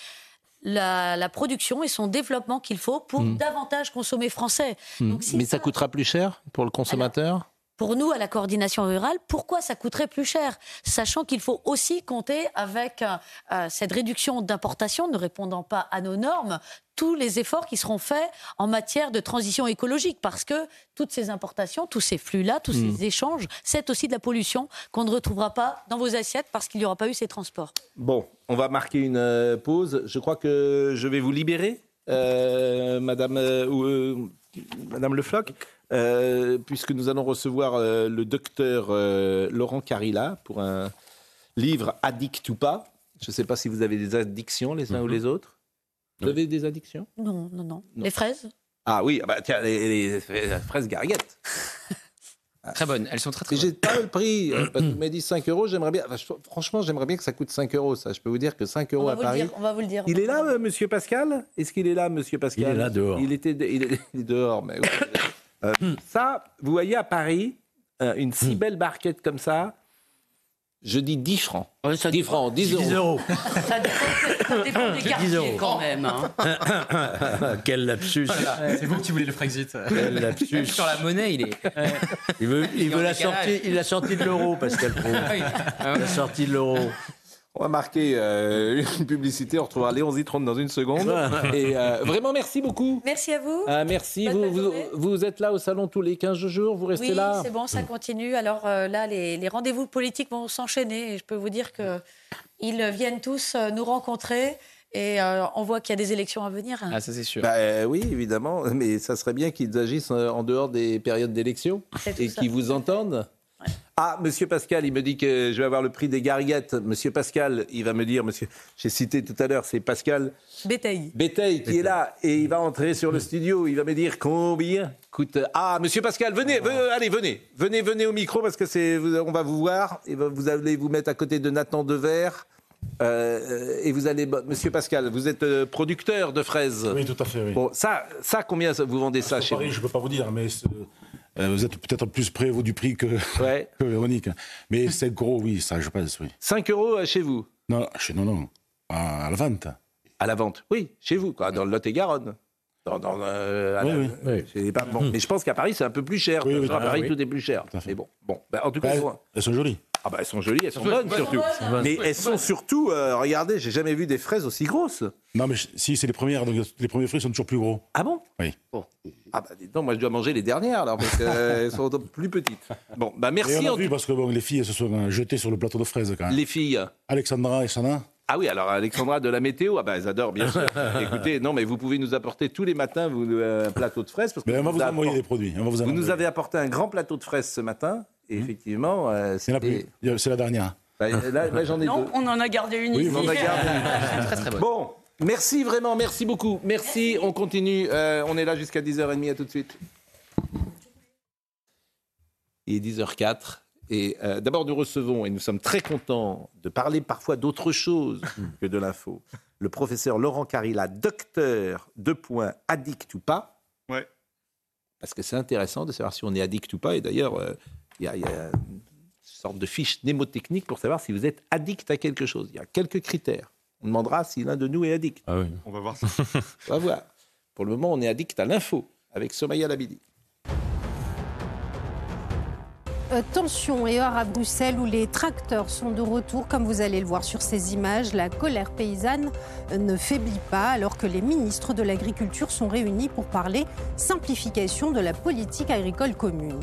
la, production et son développement qu'il faut pour Hmm. davantage consommer français. Hmm. Donc, si Mais ça coûtera plus cher pour le consommateur? Pour nous, à la coordination rurale, pourquoi ça coûterait plus cher Sachant qu'il faut aussi compter avec euh, euh, cette réduction d'importation ne répondant pas à nos normes, tous les efforts qui seront faits en matière de transition écologique. Parce que toutes ces importations, tous ces flux-là, tous Mm. ces échanges, c'est aussi de la pollution qu'on ne retrouvera pas dans vos assiettes parce qu'il n'y aura pas eu ces transports. Bon, on va marquer une euh, pause. Je crois que je vais vous libérer, euh, Madame, Madame Le Floch, euh, puisque nous allons recevoir euh, le docteur euh, Laurent Carilla pour un livre Addict ou pas. Je ne sais pas si vous avez des addictions les uns ou les autres. Vous avez des addictions? Non, non, non. Les fraises? Ah oui, ah bah, tiens, les, les- les fraises garguettes. Très bonnes, elles sont très très J'ai pas le prix, parce que vous m'avez dit 5 euros, j'aimerais bien, enfin, je- franchement, j'aimerais bien que ça coûte 5 euros, ça. Je peux vous dire que 5 On euros va à vous le Paris. dire, on va vous le dire. Il est là, euh, monsieur Pascal? Est-ce qu'il est là, monsieur Pascal? Il est là, dehors. Il était il est dehors, mais Euh, ça, vous voyez à Paris, euh, une si belle barquette comme ça, je dis 10 francs. 10 francs, 10 euros. 10 euros. Ça dépend, ça dépend des 10 quartiers euros. quand même. hein. Quel lapsus. C'est vous qui voulez le Frexit. Quel lapsus. Sur la monnaie, il est. Il veut, il Il veut la sortie, il a sorti de l'euro, Pascal Pro. oui. La sortie de l'euro. On va marquer euh, une publicité, on retrouvera Léon Zitron dans une seconde. Et euh, vraiment, merci beaucoup. Merci à vous. Ah, merci. Vous, êtes là au salon tous les 15 jours, vous restez oui, là c'est bon, ça continue. Alors euh, là, les, les rendez-vous politiques vont s'enchaîner et je peux vous dire que ils viennent tous euh, nous rencontrer et euh, on voit qu'il y a des élections à venir. Ah, ça c'est sûr. Bah, euh, oui, évidemment, mais ça serait bien qu'ils agissent en dehors des périodes d'élection C'est tout et qu'ils vous entendent. Ah, Monsieur Pascal, il me dit que je vais avoir le prix des gariguettes. Monsieur Pascal, il va me dire, Monsieur, j'ai cité tout à l'heure, c'est Pascal Bétail. Béteil qui est là et il va entrer sur le studio. Il va me dire combien coûte. Ah, Monsieur Pascal, venez, ve- allez, venez, venez, venez au micro parce que c'est, on va vous voir et vous allez vous mettre à côté de Nathan Dever. Euh, et vous allez, Monsieur Pascal, vous êtes euh, producteur de fraises. Oui, tout à fait, oui. Bon, ça, ça, combien ça- vous vendez ça Sur chez Paris, vous je ne peux pas vous dire, mais c'est- vous êtes peut-être plus près vous, du prix que, que Véronique. Mais 5 euros, oui, ça, je pense, oui. 5 euros euh, chez vous Non, chez, non, non. À, la vente. À la vente Oui, chez vous, quoi, dans le Lot-et-Garonne. Dans, dans, euh, Oui, la- oui. c'est pas- bon, Mais je pense qu'à Paris, c'est un peu plus cher. Oui, oui, à Paris, oui. tout est plus cher. Mais bon, bon. Bah, en tout cas, elles sont jolies. Ah bah elles sont jolies, elles sont bonnes surtout. Mais elles sont surtout, euh, regardez, j'ai jamais vu des fraises aussi grosses. Non, mais je- si, c'est les premières, donc les premiers fruits sont toujours plus gros. Ah bon? Oui. Bon. Ah bah dis donc, moi je dois manger les dernières alors parce qu'elles sont plus petites. Bon, bah Et merci on a en vu tout- parce que bon, les filles elles se sont euh, jetées sur le plateau de fraises quand même. Les filles. Alexandra et Sana. Ah oui, alors Alexandra de la météo, ah bah elles adorent bien sûr. Écoutez, non mais vous pouvez nous apporter tous les matins vous, euh, un plateau de fraises parce que Mais on va nous vous a envoyer apport- des produits. On va vous, Vous nous envoyer. avez apporté un grand plateau de fraises ce matin et effectivement, euh, c'était- C'est la dernière. Bah, là, là, j'en ai Non, deux. on en a gardé une Oui, ici. on en a gardé une. Très très bonne. Bon, merci vraiment, merci beaucoup. Merci, on continue. Euh, on est là jusqu'à 10h30, à tout de suite. Il est 10h04. Et euh, d'abord, nous recevons, et nous sommes très contents de parler parfois d'autre chose que de l'info, le professeur Laurent Carilla, docteur de points addict ou pas. Ouais. Parce que c'est intéressant de savoir si on est addict ou pas. Et d'ailleurs, euh, il y, a- il y a une sorte de fiche mnémotechnique pour savoir si vous êtes addict à quelque chose. Il y a quelques critères. On demandera si l'un de nous est addict. On va voir ça. On va voir. Pour le moment, on est addict à l'info avec Somaya Labidi. Euh, tension et heure à Bruxelles où les tracteurs sont de retour, comme vous allez le voir sur ces images. La colère paysanne ne faiblit pas alors que les ministres de l'Agriculture sont réunis pour parler simplification de la politique agricole commune.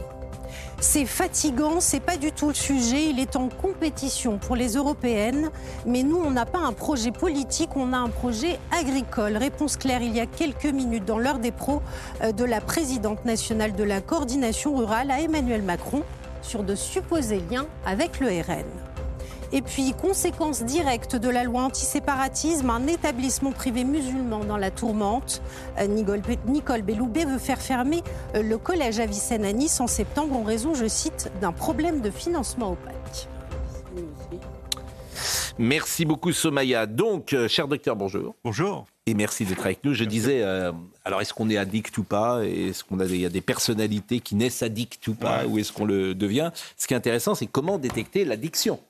C'est fatigant, c'est pas du tout le sujet. Il est en compétition pour les européennes, mais nous, on n'a pas un projet politique, on a un projet agricole. Réponse claire il y a quelques minutes dans l'heure des pros euh, de la présidente nationale de la coordination rurale à Emmanuel Macron sur de supposés liens avec le RN. Et puis, conséquence directe de la loi antiséparatisme, un établissement privé musulman dans la tourmente. Euh, Nicole, Belloubet veut faire fermer euh, le collège Avicenne à Nice en septembre en raison, je cite, d'un problème de financement opaque. Merci beaucoup Somaya. Donc, euh, cher docteur, bonjour. Bonjour. Et merci d'être avec nous. Je disais, euh, alors est-ce qu'on est addict ou pas? Est-ce qu'on a des, il y a des personnalités qui naissent addicts ou pas? Ouais. Ou est-ce qu'on le devient? Ce qui est intéressant, c'est comment détecter l'addiction.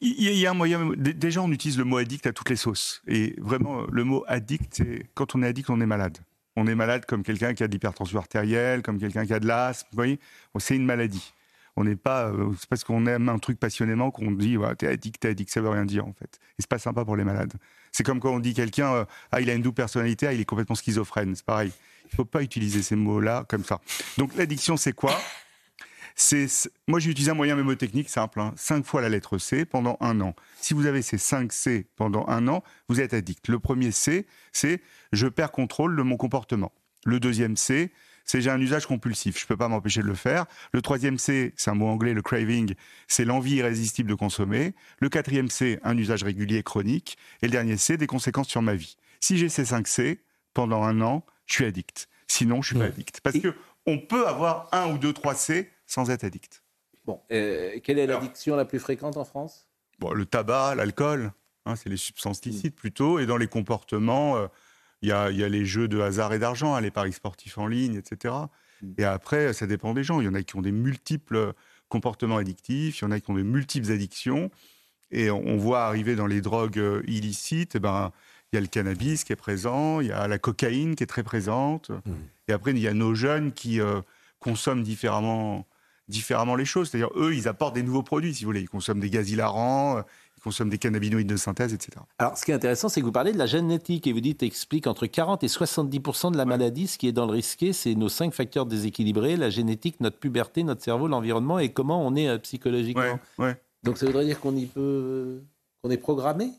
Il y a un moyen. Déjà, on utilise le mot addict à toutes les sauces. Et vraiment, le mot addict, c'est quand on est addict, on est malade. On est malade comme quelqu'un qui a de l'hypertension artérielle, comme quelqu'un qui a de l'asthme. Vous voyez, c'est une maladie. On n'est pas, euh, c'est parce qu'on aime un truc passionnément qu'on dit, ouais, t'es addict, t'es addict, ça veut rien dire en fait. Et c'est pas sympa pour les malades. C'est comme quand on dit quelqu'un, euh, ah, il a une double personnalité, ah, il est complètement schizophrène. C'est pareil. Il faut pas utiliser ces mots-là comme ça. Donc l'addiction, c'est quoi? C'est, moi, j'ai utilisé un moyen mémotechnique simple, hein. 5 fois la lettre C pendant un an. Si vous avez ces 5 C pendant un an, vous êtes addict. Le premier C, c'est je perds contrôle de mon comportement. Le deuxième C, c'est j'ai un usage compulsif, je ne peux pas m'empêcher de le faire. Le troisième C, c'est un mot anglais, le craving, c'est l'envie irrésistible de consommer. Le quatrième C, un usage régulier chronique. Et le dernier C, des conséquences sur ma vie. Si j'ai ces 5 C, pendant un an, je suis addict. Sinon, je suis pas addict. Parce que on peut avoir un ou deux, trois C sans être addict. Bon, euh, quelle est l'addiction la plus fréquente en France? Bon, Le tabac, l'alcool, hein, c'est les substances licites plutôt. Et dans les comportements, euh, il y, a, les jeux de hasard et d'argent, hein, les paris sportifs en ligne, etc. Mm. Et après, ça dépend des gens. Il y en a qui ont des multiples comportements addictifs, il y en a qui ont des multiples addictions. Et on voit arriver dans les drogues euh, illicites, eh ben, il y a le cannabis qui est présent, il y a la cocaïne qui est très présente. Mm. Et après, il y a nos jeunes qui consomment différemment, différemment les choses. C'est-à-dire, eux, ils apportent des nouveaux produits, si vous voulez. Ils consomment des gaz hilarants, ils consomment des cannabinoïdes de synthèse, etc. Alors, ce qui est intéressant, c'est que vous parlez de la génétique et vous dites, explique entre 40 et 70% de la maladie. Ce qui est dans le risqué, c'est nos cinq facteurs déséquilibrés la génétique, notre puberté, notre cerveau, l'environnement et comment on est euh, psychologiquement. Ouais, Donc, ça voudrait dire qu'on y peut, qu'on est programmé?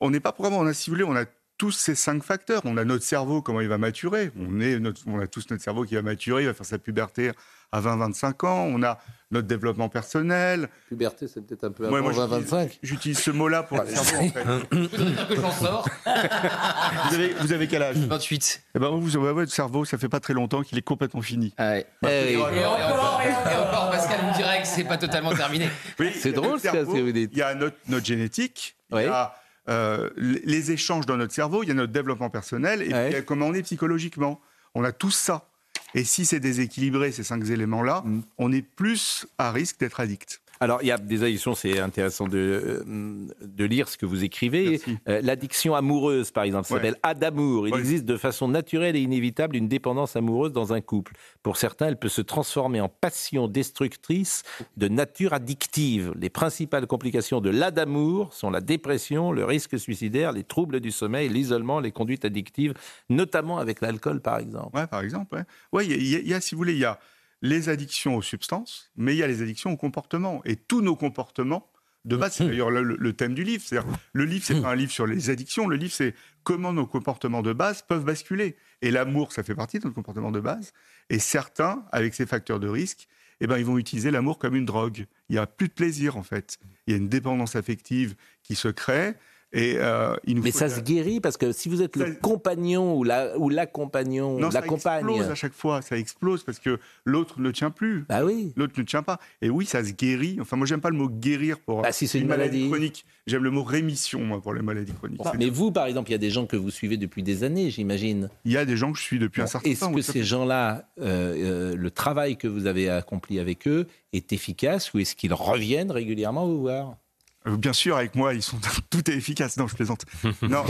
On n'est pas programmé. On a, si vous voulez, on a tous ces cinq facteurs. On a notre cerveau, comment il va maturer. On, est on a tous notre cerveau qui va maturer, il va faire sa puberté à 20-25 ans. On a notre développement personnel. Puberté, c'est peut-être un peu avant 20-25. J'utilise ce mot-là pour le cerveau, en fait. J'en sors. vous, avez, vous avez quel âge? 28. Eh ben, vous, votre cerveau, ça fait pas très longtemps qu'il est complètement fini. Ah ouais. et, encore, et, encore, Pascal vous dirait que c'est pas totalement terminé. c'est drôle ce que vous dites. Il y a notre, notre génétique. Il y a euh, les échanges dans notre cerveau, il y a notre développement personnel, et comment on est psychologiquement. On a tout ça. Et si c'est déséquilibré, ces cinq éléments-là, mm. on est plus à risque d'être addict. Alors, il y a des addictions, c'est intéressant de, euh, de lire ce que vous écrivez. Euh, l'addiction amoureuse, par exemple, s'appelle Adamour. Il existe de façon naturelle et inévitable une dépendance amoureuse dans un couple. Pour certains, elle peut se transformer en passion destructrice de nature addictive. Les principales complications de l'adamour sont la dépression, le risque suicidaire, les troubles du sommeil, l'isolement, les conduites addictives, notamment avec l'alcool, par exemple. Oui, par exemple. Oui, il y, a, si vous voulez, il y a les addictions aux substances, mais il y a les addictions au comportement. Et tous nos comportements, de base, c'est d'ailleurs le, thème du livre. C'est-à-dire, le livre, c'est pas un livre sur les addictions. Le livre, c'est comment nos comportements de base peuvent basculer. Et l'amour, ça fait partie de notre comportement de base. Et certains, avec ces facteurs de risque, eh ben, ils vont utiliser l'amour comme une drogue. Il n'y a plus de plaisir, en fait. Il y a une dépendance affective qui se crée. Et, euh, Mais ça se guérit parce que si vous êtes le compagnon ou la, ou la compagnon, non, la ça explose à chaque fois, ça explose parce que l'autre ne tient plus. Bah oui. L'autre ne tient pas. Et oui, ça se guérit. Enfin, moi, j'aime pas le mot guérir pour bah, si une, maladie. chronique. J'aime le mot rémission, moi, pour les maladies chroniques. mais vous, par exemple, il y a des gens que vous suivez depuis des années, j'imagine. Il y a des gens que je suis depuis un certain temps. Est-ce que ces gens-là, euh, euh, le travail que vous avez accompli avec eux est efficace ou est-ce qu'ils reviennent régulièrement vous voir? Bien sûr, avec moi, ils sont tout est efficace. Non, je plaisante. Non,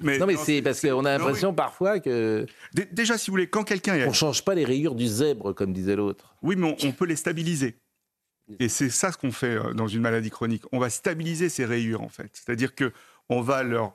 mais, mais c'est parce qu'on a l'impression parfois que. déjà, si vous voulez, quand quelqu'un. On ne change pas les rayures du zèbre, comme disait l'autre. Oui, mais on, peut les stabiliser. Et c'est ça ce qu'on fait euh, dans une maladie chronique. On va stabiliser ces rayures, en fait. C'est-à-dire que on va leur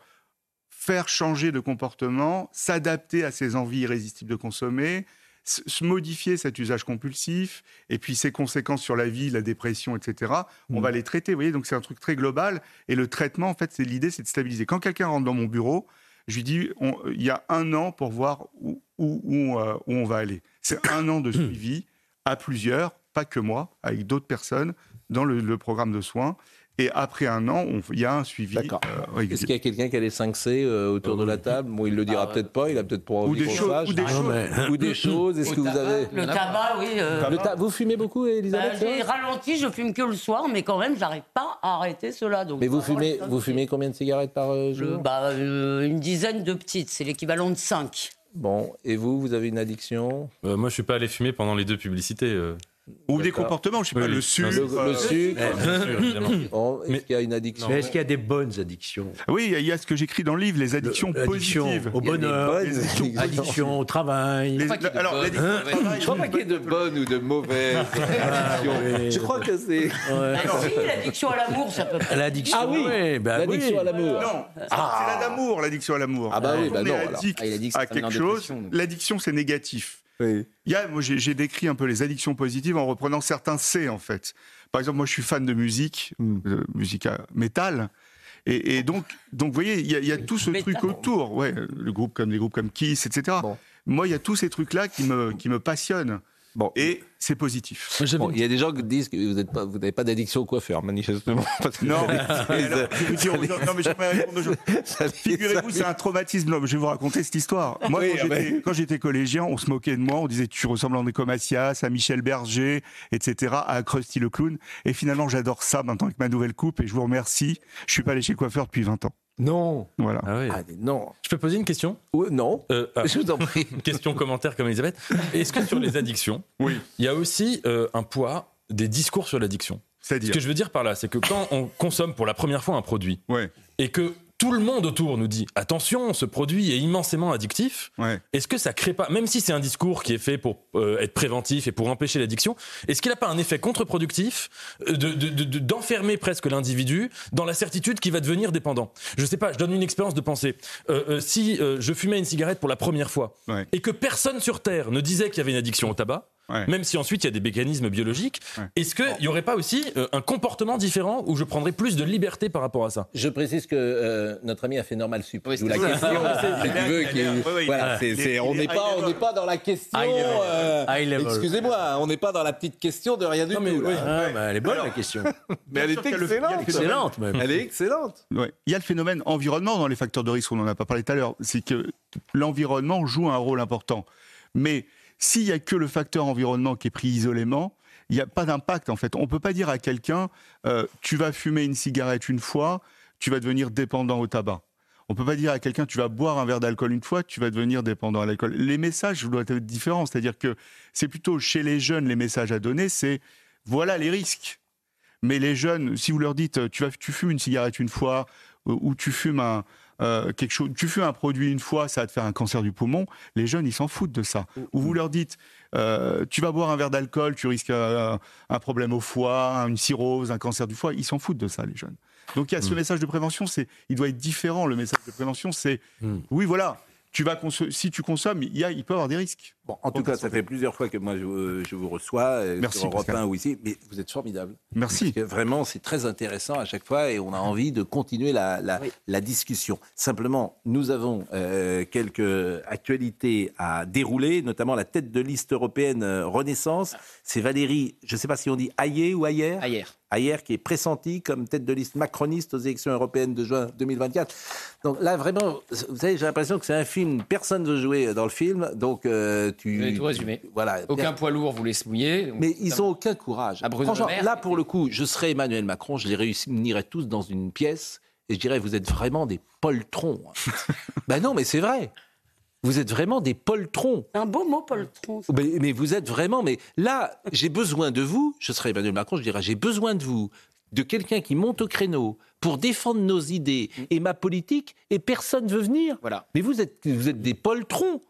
faire changer de comportement, s'adapter à ces envies irrésistibles de consommer, se modifier cet usage compulsif et puis ses conséquences sur la vie, la dépression, etc. On mm. va les traiter. Vous voyez, donc c'est un truc très global. Et le traitement, en fait, c'est l'idée, c'est de stabiliser. Quand quelqu'un rentre dans mon bureau, je lui dis, il y a un an pour voir où, où, euh, on va aller. C'est un an de suivi à plusieurs, pas que moi, avec d'autres personnes dans le programme de soins. Et après un an, il y a un suivi. D'accord. Euh, Est-ce qu'il y a quelqu'un qui a les 5 C euh, autour de la table? Bon, il le dira ah, peut-être pas, il a peut-être pas envie ou des, choses, ou des, choses. ou des choses. Est-ce que vous avez le tabac Oui. Euh, vous fumez beaucoup, Elisabeth bah, J'ai ralenti, je fume que le soir, mais quand même, j'arrive pas à arrêter cela. Donc mais vous fumez, vous fumez combien de cigarettes par jour? bah, Une dizaine de petites, c'est l'équivalent de 5. Bon, et vous, vous avez une addiction? Moi, je suis pas allé fumer pendant les deux publicités. Ou des comportements, je sais pas, le sucre. Le, le sucre. Eh, Bon, est-ce qu'il y a une addiction Mais est-ce qu'il y a des bonnes addictions Oui, il y a ce que j'écris dans le livre, les addictions L'addiction positives. au bonheur, Il y a des bonnes addictions. addiction au travail. Les- alors, l'addiction au travail, Je crois pas qu'il y ait de bonnes ou de mauvaises addictions. oui. Je crois que c'est. Ah, si, l'addiction à l'amour, ça peut pas. L'addiction, Ah oui, ouais, bah l'addiction oui. à l'amour. Non, c'est la d'amour, l'addiction à l'amour. Ah bah oui, bah on non, addict Ah, il a dit que ça à quelque chose, l'addiction c'est négatif. Oui. Il y a, moi, j'ai décrit un peu les addictions positives en reprenant certains C en fait. Par exemple, moi, je suis fan de musique, de musique à- métal. Et, et donc, donc, vous voyez, il y a, il y a tout ce truc autour. Ouais, le groupe comme les groupes comme Kiss, etc. Moi, il y a tous ces trucs-là qui me, qui me passionnent. Et c'est positif. Bon, il y a des gens qui disent que vous pas- n'avez pas d'addiction au coiffeur, manifestement. Non, mais alors, je vais vous dire aux gens- non, mais j'aimerais répondre aux gens. Figurez-vous, c'est un traumatisme. Non, mais je vais vous raconter cette histoire. Moi, Oui, quand ah j'étais- quand j'étais collégien, on se moquait de moi. On disait tu ressembles à Enrico Macias, à Michel Berger, etc., à Krusty le clown. Et finalement, j'adore ça maintenant avec ma nouvelle coupe. Et je vous remercie. Je suis pas allé chez le coiffeur depuis 20 ans. Non. Voilà. Ah oui. non. Je peux poser une question? Non. Euh, ah, Je vous en prie. Question commentaire comme Elisabeth. Est-ce que sur les addictions, oui. il y a aussi euh, un poids des discours sur l'addiction? C'est-à-dire? Ce que je veux dire par là, c'est que quand on consomme pour la première fois un produit Ouais. et que tout le monde autour nous dit attention, ce produit est immensément addictif. Ouais. Est-ce que ça crée pas, même si c'est un discours qui est fait pour euh, être préventif et pour empêcher l'addiction, est-ce qu'il n'a pas un effet contre-productif euh, de- de- de- de- d'enfermer presque l'individu dans la certitude qu'il va devenir dépendant? Je sais pas, je donne une expérience de pensée. Euh, euh, si je fumais une cigarette pour la première fois Ouais. et que personne sur Terre ne disait qu'il y avait une addiction au tabac, Ouais. même si ensuite il y a des mécanismes biologiques, est-ce qu'il n'y aurait pas aussi euh, un comportement différent où je prendrais plus de liberté par rapport à ça? Je précise que euh, notre ami a fait normal sup. Oui, la question. On n'est pas, on n'est pas dans la question. Euh. Excusez-moi, on n'est pas dans la petite question de rien du tout. Ah, bah, elle est bonne la question. Mais elle est excellente. phénomène- Excellente même. Elle est excellente. Ouais. Il y a le phénomène environnement dans les facteurs de risque, on n'en a pas parlé tout à l'heure. C'est que l'environnement joue un rôle important. Mais s'il n'y a que le facteur environnement qui est pris isolément, il n'y a pas d'impact en fait. On ne peut pas dire à quelqu'un euh, tu vas fumer une cigarette une fois, tu vas devenir dépendant au tabac. On ne peut pas dire à quelqu'un tu vas boire un verre d'alcool une fois, tu vas devenir dépendant à l'alcool. Les messages doivent être différents, c'est-à-dire que c'est plutôt chez les jeunes les messages à donner, c'est voilà les risques. Mais les jeunes, si vous leur dites tu, vas, tu fumes une cigarette une fois euh, ou tu fumes un, euh, quelque chose, tu fumes un produit une fois, ça va te faire un cancer du poumon, les jeunes ils s'en foutent de ça. Ou vous leur dites euh, tu vas boire un verre d'alcool, tu risques euh, un problème au foie, une cirrhose, un cancer du foie, ils s'en foutent de ça les jeunes. Donc il y a ce message de prévention, c'est il doit être différent. Le message de prévention, c'est oui voilà, tu vas si tu consommes, il, y a, il peut y avoir des risques. Bon, en tout cas, ça fait plusieurs fois que moi je, vous- je vous reçois euh, Merci, sur Europe Pascal. 1 ou ici, mais vous êtes formidable. Merci. Parce que vraiment, c'est très intéressant à chaque fois et on a envie de continuer la, la, la discussion. Simplement, nous avons euh, quelques actualités à dérouler, notamment la tête de liste européenne euh, Renaissance. C'est Valérie, je ne sais pas si on dit Ayer ou Ayer Ayer. Ayer qui est pressentie comme tête de liste macroniste aux élections européennes de juin 2024. Donc là, vraiment, vous savez, j'ai l'impression que c'est un film, personne ne veut jouer dans le film, donc euh, tu... Vous avez tout résumé. Voilà. Aucun poids lourd vous laisse mouiller. Mais ils n'ont aucun courage. Franchement, là, pour le coup, je serais Emmanuel Macron, je les réunirais tous dans une pièce et je dirais, vous êtes vraiment des poltrons. ben non, mais c'est vrai. Vous êtes vraiment des poltrons. Un beau mot, poltron. ça. Mais, mais vous êtes vraiment. Mais là, j'ai besoin de vous. Je serais Emmanuel Macron, je dirais, j'ai besoin de vous, de quelqu'un qui monte au créneau pour défendre nos idées et ma politique, et personne ne veut venir. Voilà. Mais vous êtes, vous êtes des poltrons.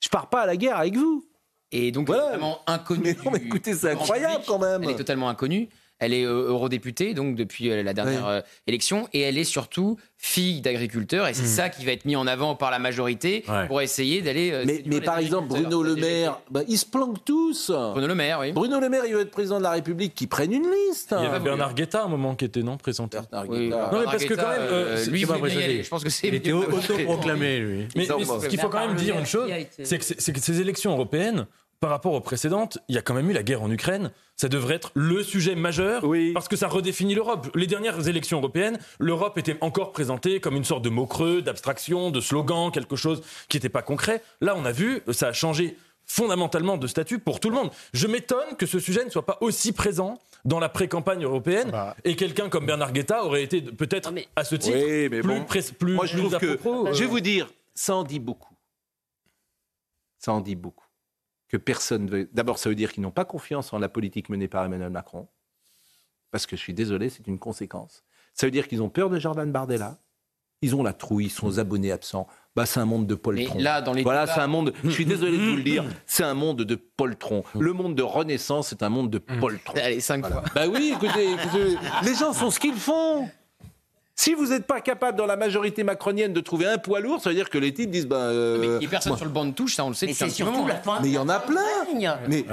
Je pars pas à la guerre avec vous. Et donc, Voilà. elle est vraiment inconnue. Mais non, mais écoutez, c'est incroyable public. quand même. Elle est totalement inconnue. Elle est euh, eurodéputée, donc depuis euh, la dernière euh, élection, et elle est surtout fille d'agriculteur, et c'est ça qui va être mis en avant par la majorité Ouais. pour essayer d'aller. euh, Mais, par exemple. Bruno Le Maire, bah, ils se planquent tous. Bruno Le Maire, oui. Bruno Le Maire, il veut être président de la République, qui prenne une liste. Il y avait Bernard Guetta à un moment qui était non présenté. Bernard Oui, Guetta. Bernard Non, mais parce que quand même, euh, lui, pas je- pense que c'est. Il était autoproclamé, lui. Mais, mais ce qu'il faut quand même dire une chose, c'est que ces élections européennes, par rapport aux précédentes, il y a quand même eu la guerre en Ukraine. Ça devrait être le sujet majeur Oui. parce que ça redéfinit l'Europe. Les dernières élections européennes, l'Europe était encore présentée comme une sorte de mot creux, d'abstraction, de slogan, quelque chose qui n'était pas concret. Là, on a vu, ça a changé fondamentalement de statut pour tout le monde. Je m'étonne que ce sujet ne soit pas aussi présent dans la pré-campagne européenne Bah. et quelqu'un comme Bernard Guetta aurait été peut-être à ce titre Oui, mais plus, bon. pré- plus Moi, je plus trouve à que. propos, euh. Je vais vous dire, ça en dit beaucoup. Ça en dit beaucoup. Que personne veut. D'abord, ça veut dire qu'ils n'ont pas confiance en la politique menée par Emmanuel Macron. Parce que je suis désolé, c'est une conséquence. Ça veut dire qu'ils ont peur de Jordan Bardella. Ils ont la trouille, ils sont aux abonnés absents. Bah, c'est un monde de poltron. là, dans les voilà, débats- c'est un monde. Je suis désolé de vous le dire, c'est un monde de poltron. Le monde de Renaissance, c'est un monde de poltron. Allez, cinq fois. Bah oui, écoutez, écoutez, les gens sont ce qu'ils font. Si vous n'êtes pas capable dans la majorité macronienne de trouver un poids lourd, ça veut dire que les types disent ben. euh, Mais il n'y a personne moi- sur le banc de touche, ça on le sait Mais c'est surtout la hein. fin. Mais il y en a plein. Mais,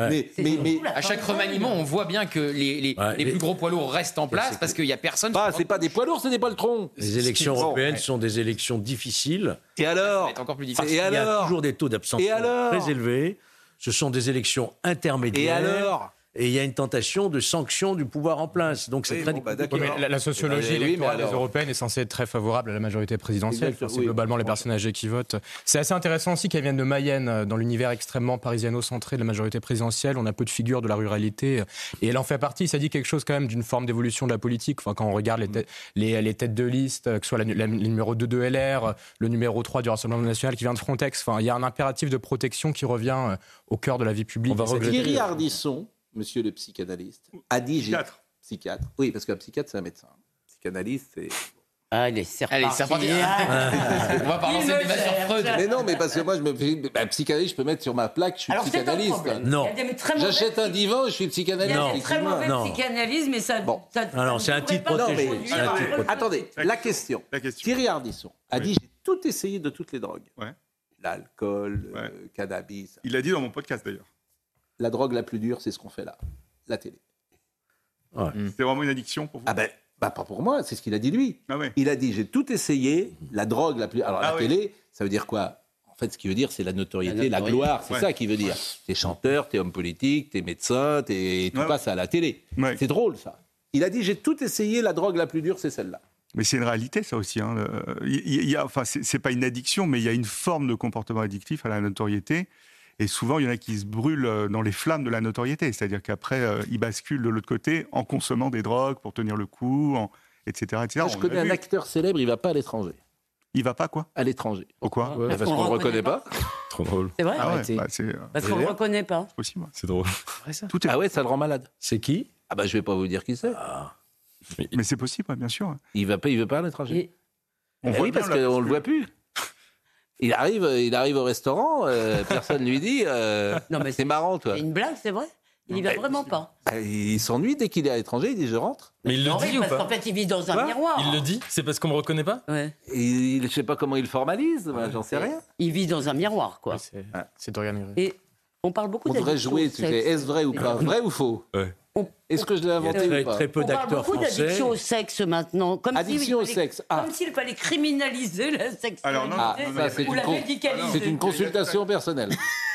À chaque remaniement, on voit bien que les, les, Ouais, les mais- plus gros poids lourds restent en place parce qu'il n'y a personne. Bah, sur le c'est pas des poids lourds, c'est des poltrons. Les élections européennes sont des élections difficiles. Et alors encore plus difficile. Et qu'il y a alors toujours des taux d'abstention alors très élevés. Ce sont des élections intermédiaires. Et alors Et il y a une tentation de sanction du pouvoir en place. Donc c'est Oui, très bon, bah. Oui, mais la, la sociologie Eh oui, mais électorale des alors- européennes est censée être très favorable à la majorité présidentielle. Enfin, c'est oui. globalement les personnes âgées qui votent. C'est assez intéressant aussi qu'elles viennent de Mayenne, euh, dans l'univers extrêmement parisiano-centré de la majorité présidentielle. On a peu de figures de la ruralité. euh, Et elle en fait partie. Ça dit quelque chose quand même d'une forme d'évolution de la politique. Enfin, quand on regarde les, têtes- les, les têtes de liste, euh, que ce soit la, la- le numéro 2 de LR, le numéro 3 du Rassemblement national qui vient de Frontex. Enfin, il y a un impératif de protection qui revient au cœur de la vie publique. On va. Thierry Ardisson, monsieur le psychanalyste, a dit. j'ai- Psychiatre. Psychiatre. Oui, parce qu'un psychiatre, c'est un médecin. Psychanalyste, c'est. Ah, il est c'est Allez, c'est reparti. On va pas lancer le débat sur. Freud. Mais non, mais parce que moi, je me fais. Bah, psychanalyste, je peux mettre sur ma plaque, je suis Alors, un psychanalyste. Non. J'achète un divan, je suis Il y psychanalyste. a des très mauvais Non. psychanalystes, mais ça. Bon. ça- Ah non, ça c'est un titre protégé. un titre. Attendez, la question. La question. Thierry Ardisson a dit j'ai tout essayé de toutes les drogues. Ouais. L'alcool, Ouais. euh, cannabis. Il l'a dit dans mon podcast d'ailleurs. La drogue la plus dure, c'est ce qu'on fait là, la télé. C'est vraiment une addiction pour vous? Ah ben, bah pas pour moi, c'est ce qu'il a dit lui. Ah ouais. Il a dit j'ai tout essayé, la drogue la plus. Alors Ah la oui. télé, ça veut dire quoi? En fait, ce qu'il veut dire, c'est la notoriété, La gloire, c'est Ouais. ça qu'il veut dire. T'es chanteur, t'es homme politique, t'es médecin, t'es tout Ouais. passe à la télé. Ouais. C'est drôle ça. Il a dit j'ai tout essayé, la drogue la plus dure, c'est celle-là. Mais c'est une réalité, ça aussi. hein. Il y a, enfin, c'est c'est pas une addiction, mais il y a une forme de comportement addictif à la notoriété. Et souvent, il y en a qui se brûlent euh, dans les flammes de la notoriété. C'est-à-dire qu'après, euh, ils basculent de l'autre côté en consommant des drogues pour tenir le coup, en- etc. etc. Moi, je On connais un vu. acteur célèbre, il va pas à l'étranger. Il va pas, quoi À l'étranger. Pourquoi Parce qu'on qu'on le reconnaît reconnaît pas. Trop drôle. C'est vrai Ah ouais, bah, c'est euh, Parce qu'on ne le reconnaît pas. possible. ouais. C'est drôle. Tout est... Ah ouais, ça le rend malade. C'est qui? Ah bah je vais pas vous dire qui c'est. Mais c'est possible, ouais, bien sûr. Il va pas, il veut pas à l'étranger. Et- On Ah voit oui, bien, parce qu'on le voit plus. Il arrive, il arrive au restaurant, euh, personne lui dit. euh, Non, mais c'est marrant, toi. C'est une blague, c'est vrai Il y va vraiment pas. Bah, il s'ennuie dès qu'il est à l'étranger. Il dit je rentre. Mais il le Non, dit oui, ou parce pas qu'en fait, il vit dans un Quoi miroir. Il le dit C'est parce qu'on me reconnaît pas Ouais. Et il, je sais pas comment il le formalise. moi, J'en sais rien. Il vit dans un miroir, quoi. C'est c'est Dorian Gray. Et on parle beaucoup On devrait jouer. est-ce vrai ou pas Vrai ou faux? Ouais. On- Est-ce que je l'ai Il y a inventé très, ou pas très peu On parle d'acteurs beaucoup français. d'addiction au sexe maintenant. Comme Addiction s'il au fallait- sexe. Ah. Comme s'il fallait criminaliser la sexualité Alors, non, Ah, ça c'est ou une, la médicaliser. c'est une consultation personnelle.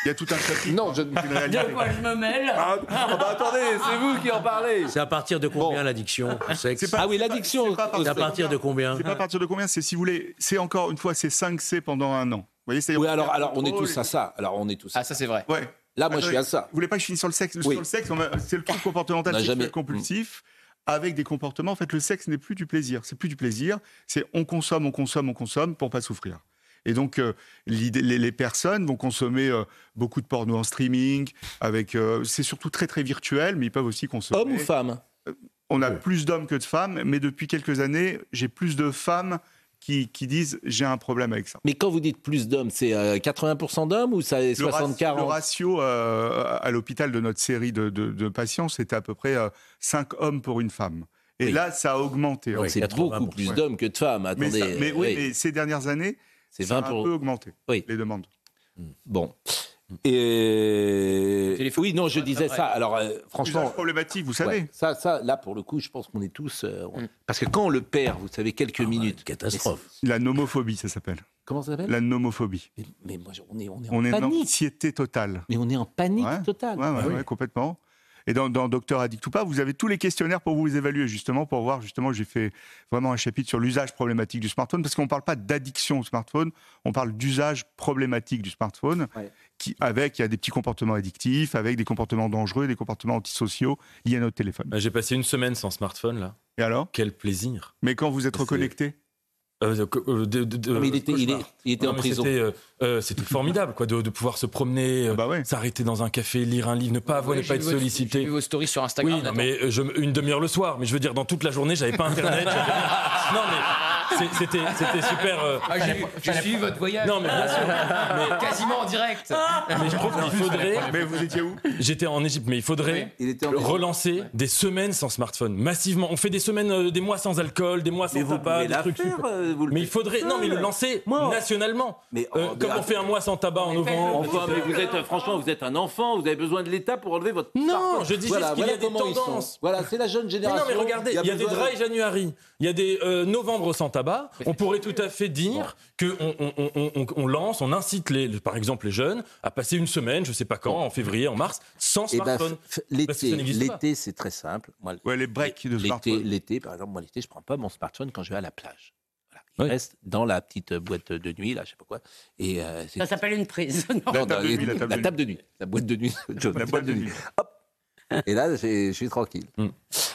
Il y a tout un chapitre. Non, je ne. De quoi je me mêle Ah, ah bah attendez, c'est vous qui en parlez. C'est à partir de combien l'addiction au sexe pas- Ah oui, l'addiction. c'est à partir de combien C'est pas à partir de combien C'est si vous voulez, c'est encore une fois, c'est 5 C pendant un an. Vous voyez, c'est Oui, alors, alors on est tous à ça. Alors on est tous. à Ah, ça c'est vrai. Ouais. Là, moi, je suis à ça. Vous voulez pas que je finisse sur le sexe? Oui. Sur le sexe, on a- c'est le truc comportemental jamais- compulsif avec des comportements. En fait, le sexe n'est plus du plaisir. C'est plus du plaisir. C'est on consomme, on consomme, on consomme pour pas souffrir. Et donc, euh, l'idée- les, les personnes vont consommer euh, beaucoup de porno en streaming. Avec, euh, c'est surtout très très virtuel, mais ils peuvent aussi consommer. Homme ou femme On a plus d'hommes que de femmes, mais depuis quelques années, j'ai plus de femmes qui, qui disent j'ai un problème avec ça. Mais quand vous dites plus d'hommes, c'est euh, 80% d'hommes ou ça est Le, ratio- 60-40 le ratio euh, à l'hôpital de notre série de, de- de patients, c'était à peu près 5 hommes pour une femme. Et Oui. là, ça a augmenté. Donc, hein. C'est 80%. beaucoup plus d'hommes que de femmes. mais, Attendez. ça- mais oui, oui. mais ces dernières années, c'est ça a 20 un pour. peu augmenté, Oui. les demandes. Bon. Et... Téléphone. Oui, non, je disais ça. Alors, euh, franchement. Usage problématique, vous savez. ouais, ça, ça, là, pour le coup, je pense qu'on est tous. euh, on- Parce que quand on le perd, vous savez, quelques minutes. Catastrophe. La nomophobie, ça s'appelle. Comment ça s'appelle? La nomophobie. mais, mais moi, on est, on est en On est en panique. anxiété totale. Mais on est en panique Ouais. totale. Ouais, ouais, ouais, complètement. Et dans, dans Docteur Addict ou pas, vous avez tous les questionnaires pour vous évaluer, justement, pour voir, justement, j'ai fait vraiment un chapitre sur l'usage problématique du smartphone, parce qu'on ne parle pas d'addiction au smartphone, on parle d'usage problématique du smartphone, Ouais. Qui, avec, il y a des petits comportements addictifs, avec des comportements dangereux, des comportements antisociaux liés à notre téléphone. Bah, J'ai passé une semaine sans smartphone là. Et alors? Quel plaisir. Mais quand vous êtes reconnecté? Euh, euh, de, de, de, mais il était, il, est, il était Non, en prison. C'était, euh, euh, c'était formidable, quoi, de, de pouvoir se promener, euh, s'arrêter dans un café, lire un livre, ne pas avoir, Ouais, ne pas être sollicité. j'ai vu vos stories sur Instagram, Oui, non, mais euh, je, une demi-heure le soir. Mais je veux dire, dans toute la journée, j'avais pas internet. non, mais c'était, c'était super. euh, Ah, j'ai- j'ai suivi votre voyage. Non, mais bien sûr. Mais- Quasiment en direct. mais je trouve qu'il faudrait. Mais vous étiez où? J'étais en Égypte, mais il faudrait relancer des semaines sans smartphone, massivement. On fait des semaines, euh, des mois sans alcool, des mois sans tabac, des trucs. faire, euh, vous mais il faudrait, non, mais le lancer Moi. nationalement. Mais, Euh, comme on fait un mois sans tabac en novembre. Enfin, mais vous êtes, franchement, vous êtes un enfant, vous avez besoin de l'État pour enlever votre. Non, je dis juste qu'il y a des tendances. Voilà, c'est la jeune Mais génération. non, mais regardez, il y a, des dry January, il y a des euh, novembre sans tabac. On pourrait tout à fait dire que on, on- on- on- on lance, on incite les, par exemple les jeunes à passer une semaine, je sais pas quand, en février, en mars, sans Eh ben, smartphone. l'été, c'est très simple. Moi, Ouais, les breaks de smartphone. l'été, par exemple, moi l'été, je prends pas mon smartphone quand je vais à la plage. Il reste dans la petite boîte de nuit, là, je sais pas quoi. Et euh, Ça s'appelle une prise. Non. Non, table dans de les- nuit, la table de de nuit. La boîte de nuit. John, La boîte de nuit. Hop. Et là, je suis tranquille. Mm.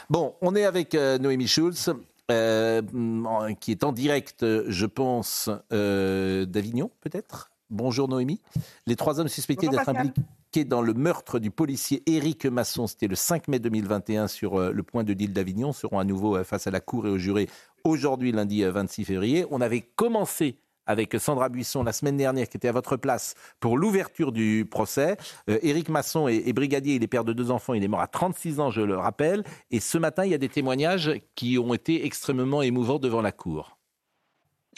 Bon, on est avec euh, Noémie Schulz, euh, en- qui est en direct, je pense, euh, d'Avignon, peut-être. Bonjour Noémie. Les trois hommes suspectés d'être impliqués dans le meurtre du policier Éric Masson, c'était le 5 mai 2021 sur euh, le point de deal d'Avignon, seront à nouveau face à la Cour et aux jurés aujourd'hui, lundi euh, 26 février. On avait commencé avec Sandra Buisson la semaine dernière, qui était à votre place pour l'ouverture du procès. Euh, Éric Masson est, est brigadier, il est père de deux enfants, il est mort à 36 ans, je le rappelle. Et ce matin, il y a des témoignages qui ont été extrêmement émouvants devant la Cour.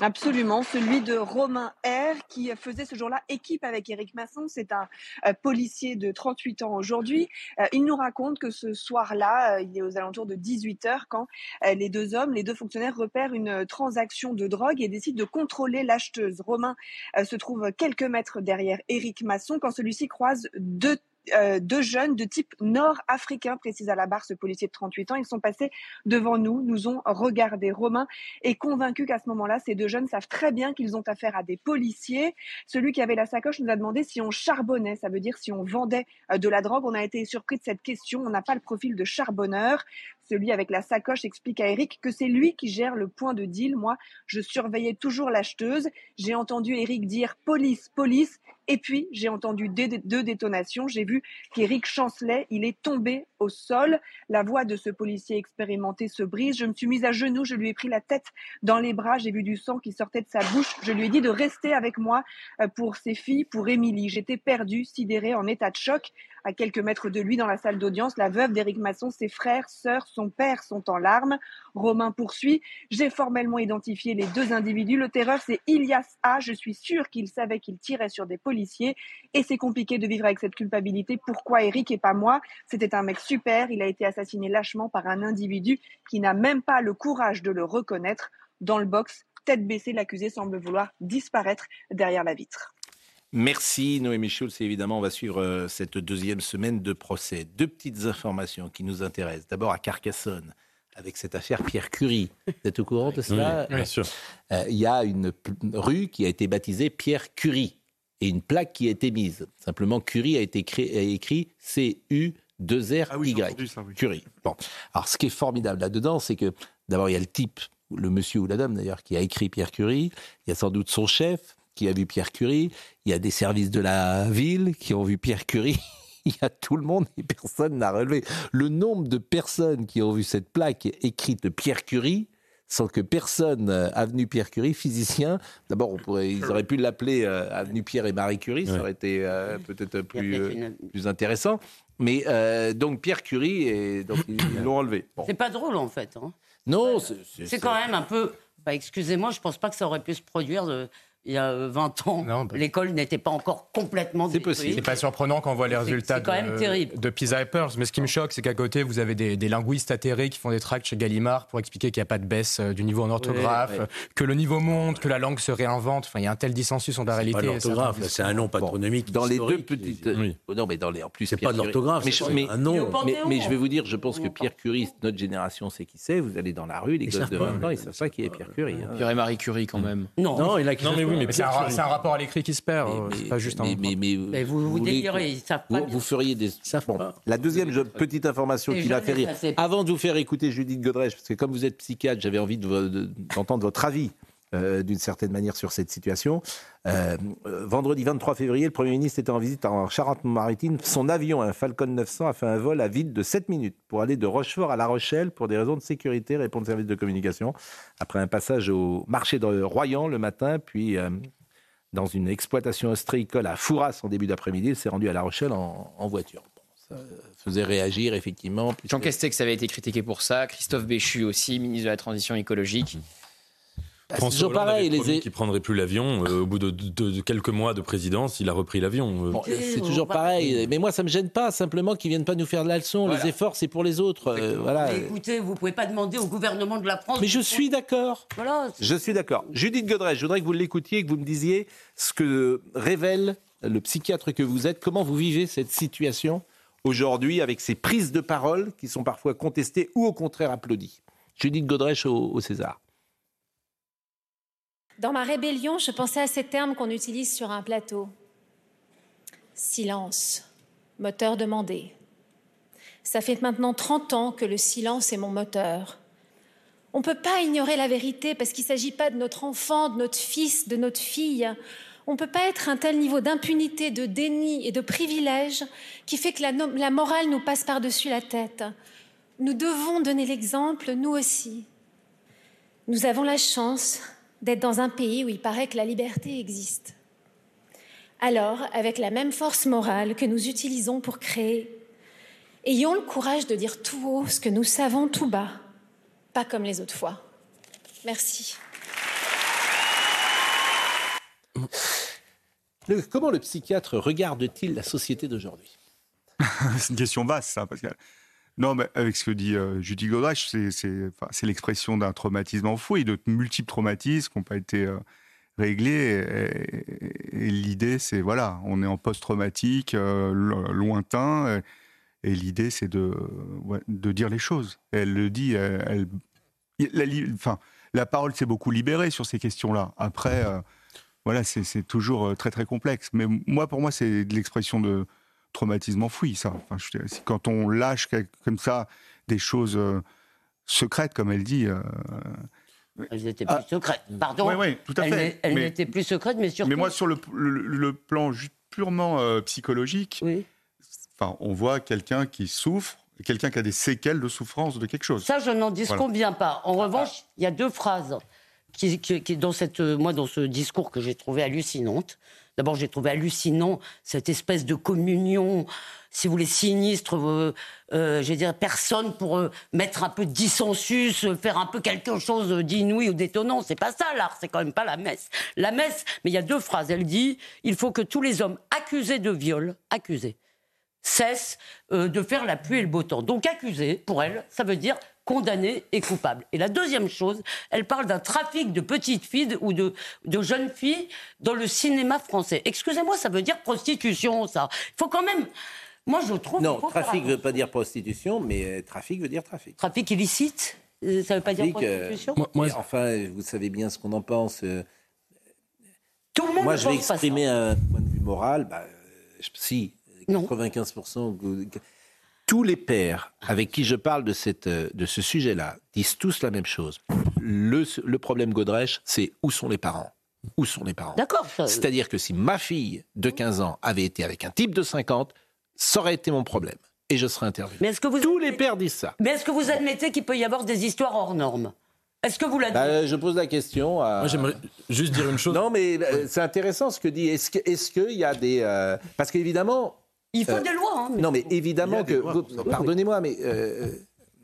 Absolument, celui de Romain R qui faisait ce jour-là équipe avec Éric Masson. C'est un euh, policier de 38 ans aujourd'hui. Euh, il nous raconte que ce soir-là, euh, il est aux alentours de 18 heures quand les deux hommes, les deux fonctionnaires repèrent une transaction de drogue et décident de contrôler l'acheteuse. Romain se trouve quelques mètres derrière Éric Masson quand celui-ci croise deux euh, deux jeunes de type nord-africain, précise à la barre ce policier de 38 ans. Ils sont passés devant nous, nous ont regardé. Romain est convaincu qu'à ce moment-là, ces deux jeunes savent très bien qu'ils ont affaire à des policiers. Celui qui avait la sacoche nous a demandé si on charbonnait, ça veut dire si on vendait euh, de la drogue. On a été surpris de cette question. On n'a pas le profil de charbonneur. Celui avec la sacoche explique à Eric que c'est lui qui gère le point de deal. Moi, je surveillais toujours l'acheteuse. J'ai entendu Eric dire police, police. Et puis, j'ai entendu deux, détonations. J'ai vu qu'Eric chancelait. Il est tombé au sol. La voix de ce policier expérimenté se brise. Je me suis mise à genoux. Je lui ai pris la tête dans les bras. J'ai vu du sang qui sortait de sa bouche. Je lui ai dit de rester avec moi euh, pour ses filles, pour Émilie. J'étais perdue, sidérée, en état de choc. À quelques mètres de lui, dans la salle d'audience, la veuve d'Éric Masson, ses frères, sœurs, son père sont en larmes. Romain poursuit. J'ai formellement identifié les deux individus. Le terreur, c'est Ilias A. Je suis sûre qu'il savait qu'il tirait sur des policiers. Et c'est compliqué de vivre avec cette culpabilité. Pourquoi Eric et pas moi? C'était un mec super. Il a été assassiné lâchement par un individu qui n'a même pas le courage de le reconnaître. Dans le box, tête baissée, l'accusé semble vouloir disparaître derrière la vitre. Merci Noémie Schulz. Et évidemment, on va suivre euh, cette deuxième semaine de procès. Deux petites informations qui nous intéressent. D'abord à Carcassonne, avec cette affaire Pierre Curie. Vous êtes au courant de cela Oui, bien sûr. Euh, Il y a une rue qui a été baptisée Pierre Curie et une plaque qui a été mise. Simplement, Curie a été créé- a écrit C-U-2-R-Y. Curie. Bon. Alors, ce qui est formidable là-dedans, c'est que d'abord, il y a le type, le monsieur ou la dame d'ailleurs, qui a écrit Pierre Curie. Il y a sans doute son chef qui a vu Pierre Curie. Il y a des services de la ville qui ont vu Pierre Curie. Il y a tout le monde et personne n'a relevé. Le nombre de personnes qui ont vu cette plaque écrite Pierre Curie, sans que personne, euh, avenue Pierre Curie, physicien, d'abord on pourrait, ils auraient pu l'appeler euh, avenue Pierre et Marie Curie, ça aurait été euh, peut-être plus, euh, plus intéressant. Mais euh, donc Pierre Curie, et donc ils l'ont enlevé. Bon. C'est pas drôle en fait. hein. Non, c'est- c'est C'est quand même un peu. bah, Excusez-moi, je pense pas que ça aurait pu se produire de- il y a euh, 20 ans. L'école n'était pas encore complètement détruite. C'est pas surprenant quand on voit les C'est- résultats c'est quand même de, terrible. de PISA et. Mais ce qui me choque, c'est qu'à côté, vous avez des, des linguistes atterrés qui font des tracts chez Gallimard pour expliquer qu'il n'y a pas de baisse euh, du niveau en orthographe, ouais. que le niveau monte, que la langue se réinvente. Enfin, il y a un tel dissensus sur la réalité. pas l'orthographe, c'est un nom patronymique. Dans les deux petites. Oh Non, mais dans les. En plus, C'est pas de l'orthographe, Mais, c'est un nom. mais, mais je vais vous dire, je pense que Pierre Curie, notre génération sait qui c'est. Vous allez dans la rue, les gosses de pas. 20 ans, ils savent pas qui est Pierre Curie. hein. Pierre et Marie Curie, quand même. Non. Non, il a oui, mais c'est un, rapport à l'écrit qui se perd. euh, c'est pas juste un. mais, mais, mais, Mais vous- vous délirez, ils savent pas Vous, bien. vous feriez des. Bon, la deuxième je- petite information qui m'a fait rire. Avant de vous faire écouter Judith Godrèche, parce que comme vous êtes psychiatre, j'avais envie de vo- de- d'entendre votre avis euh, d'une certaine manière sur cette situation. Euh, vendredi 23 février, le Premier ministre était en visite en Charente-Maritime. Son avion, un Falcon 900, a fait un vol à vide de 7 minutes pour aller de Rochefort à La Rochelle pour des raisons de sécurité, répond le service de communication. Après un passage au marché de Royan le matin, puis dans une exploitation ostréicole à Fouras en début d'après-midi, il s'est rendu à La Rochelle en, voiture. ça faisait réagir, effectivement. Jean Castex avait été critiqué pour ça, Christophe Béchu aussi, ministre de la Transition écologique. Bah, c'est toujours pareil. Les... qui prendrait plus l'avion. Euh, au bout de, quelques mois de présidence, il a repris l'avion. Euh. c'est toujours pareil. Mais moi, ça me gêne pas. Simplement qu'ils viennent pas nous faire de la leçon. Les efforts, c'est pour les autres. Euh, voilà. écoutez, vous pouvez pas demander au gouvernement de la France. Mais je suis d'accord. Voilà. Je suis d'accord. Judith Godrej, je voudrais que vous l'écoutiez, que vous me disiez ce que révèle le psychiatre que vous êtes. Comment vous vivez cette situation aujourd'hui avec ces prises de parole qui sont parfois contestées ou au contraire applaudies? Judith Godrèche au César. Dans ma rébellion, je pensais à ces termes qu'on utilise sur un plateau. Silence, moteur demandé. Ça fait maintenant 30 ans que le silence est mon moteur. On ne peut pas ignorer la vérité parce qu'il ne s'agit pas de notre enfant, de notre fils, de notre fille. On ne peut pas être un tel niveau d'impunité, de déni et de privilège qui fait que la, la morale nous passe par-dessus la tête. Nous devons donner l'exemple, nous aussi. Nous avons la chance d'être dans un pays où il paraît que la liberté existe. Alors, avec la même force morale que nous utilisons pour créer, ayons le courage de dire tout haut ce que nous savons tout bas, pas comme les autres fois. Merci. comment le psychiatre regarde-t-il la société d'aujourd'hui? C'est une question vaste, ça, Pascal. Non, mais avec ce que dit euh, Judy Godrèche, c'est l'expression d'un traumatisme enfoui, de multiples traumatismes qui n'ont pas été euh, réglés. Et, l'idée, c'est, voilà, on est en post-traumatique, euh, lointain, et, l'idée, c'est de, dire les choses. elle le dit, la, parole s'est beaucoup libérée sur ces questions-là. Après, voilà, c'est toujours très, très complexe. Mais moi, pour moi, c'est de l'expression de traumatisme enfoui, ça. Enfin, quand on lâche comme ça des choses euh, secrètes, comme elle dit. Euh, elles étaient plus ah, secrètes. Pardon. Oui, oui, tout à fait. Elles, n'étaient plus secrètes, mais surtout. Mais moi, sur le, le, plan purement euh, psychologique, enfin, on voit quelqu'un qui souffre, quelqu'un qui a des séquelles de souffrance de quelque chose. Ça, je n'en disconviens pas. En revanche, il y a deux phrases qui, qui, dans cette, moi, dans ce discours que j'ai trouvé hallucinante. D'abord, j'ai trouvé hallucinant cette espèce de communion, si vous voulez, sinistre. Euh, euh je dire, personne pour euh, mettre un peu de dissensus, faire un peu quelque chose d'inouï ou d'étonnant. C'est pas ça l'art, c'est quand même pas la messe. La messe, mais il y a deux phrases. Elle dit il faut que tous les hommes accusés de viol, accusés, cessent euh, de faire la pluie et le beau temps. Donc accusé, pour elle, ça veut dire condamné et coupable. Et la deuxième chose, elle parle d'un trafic de petites filles ou de, de jeunes filles dans le cinéma français. Excusez-moi, ça veut dire prostitution, ça. Il faut quand même... Moi, je trouve... Non, trafic ne veut pas dire prostitution, mais euh, trafic veut dire trafic. Trafic illicite euh, Ça ne veut pas dire euh, prostitution Enfin, vous savez bien ce qu'on en pense. Tout le monde Moi, je vais exprimer un point de vue moral. Bah, si, 95% tous les pères avec qui je parle de, cette, de ce sujet-là disent tous la même chose. Le, le problème Godrèche, c'est où sont les parents? Où sont les parents? D'accord. C'est-à-dire que si ma fille de 15 ans avait été avec un type de 50, ça aurait été mon problème. Et je serais intervenu. Mais est-ce que vous Tous les pères disent ça. Mais est-ce que vous admettez qu'il peut y avoir des histoires hors normes? Est-ce que vous l'admettez bah, Je pose la question. À... Moi, j'aimerais juste dire une chose. Non, mais euh, c'est intéressant ce que dit. Est-ce qu'il est y a des. Euh, parce qu'évidemment, il faut euh, des lois. Hein, non, mais évidemment que. Pardonnez-moi, mais. Euh, euh,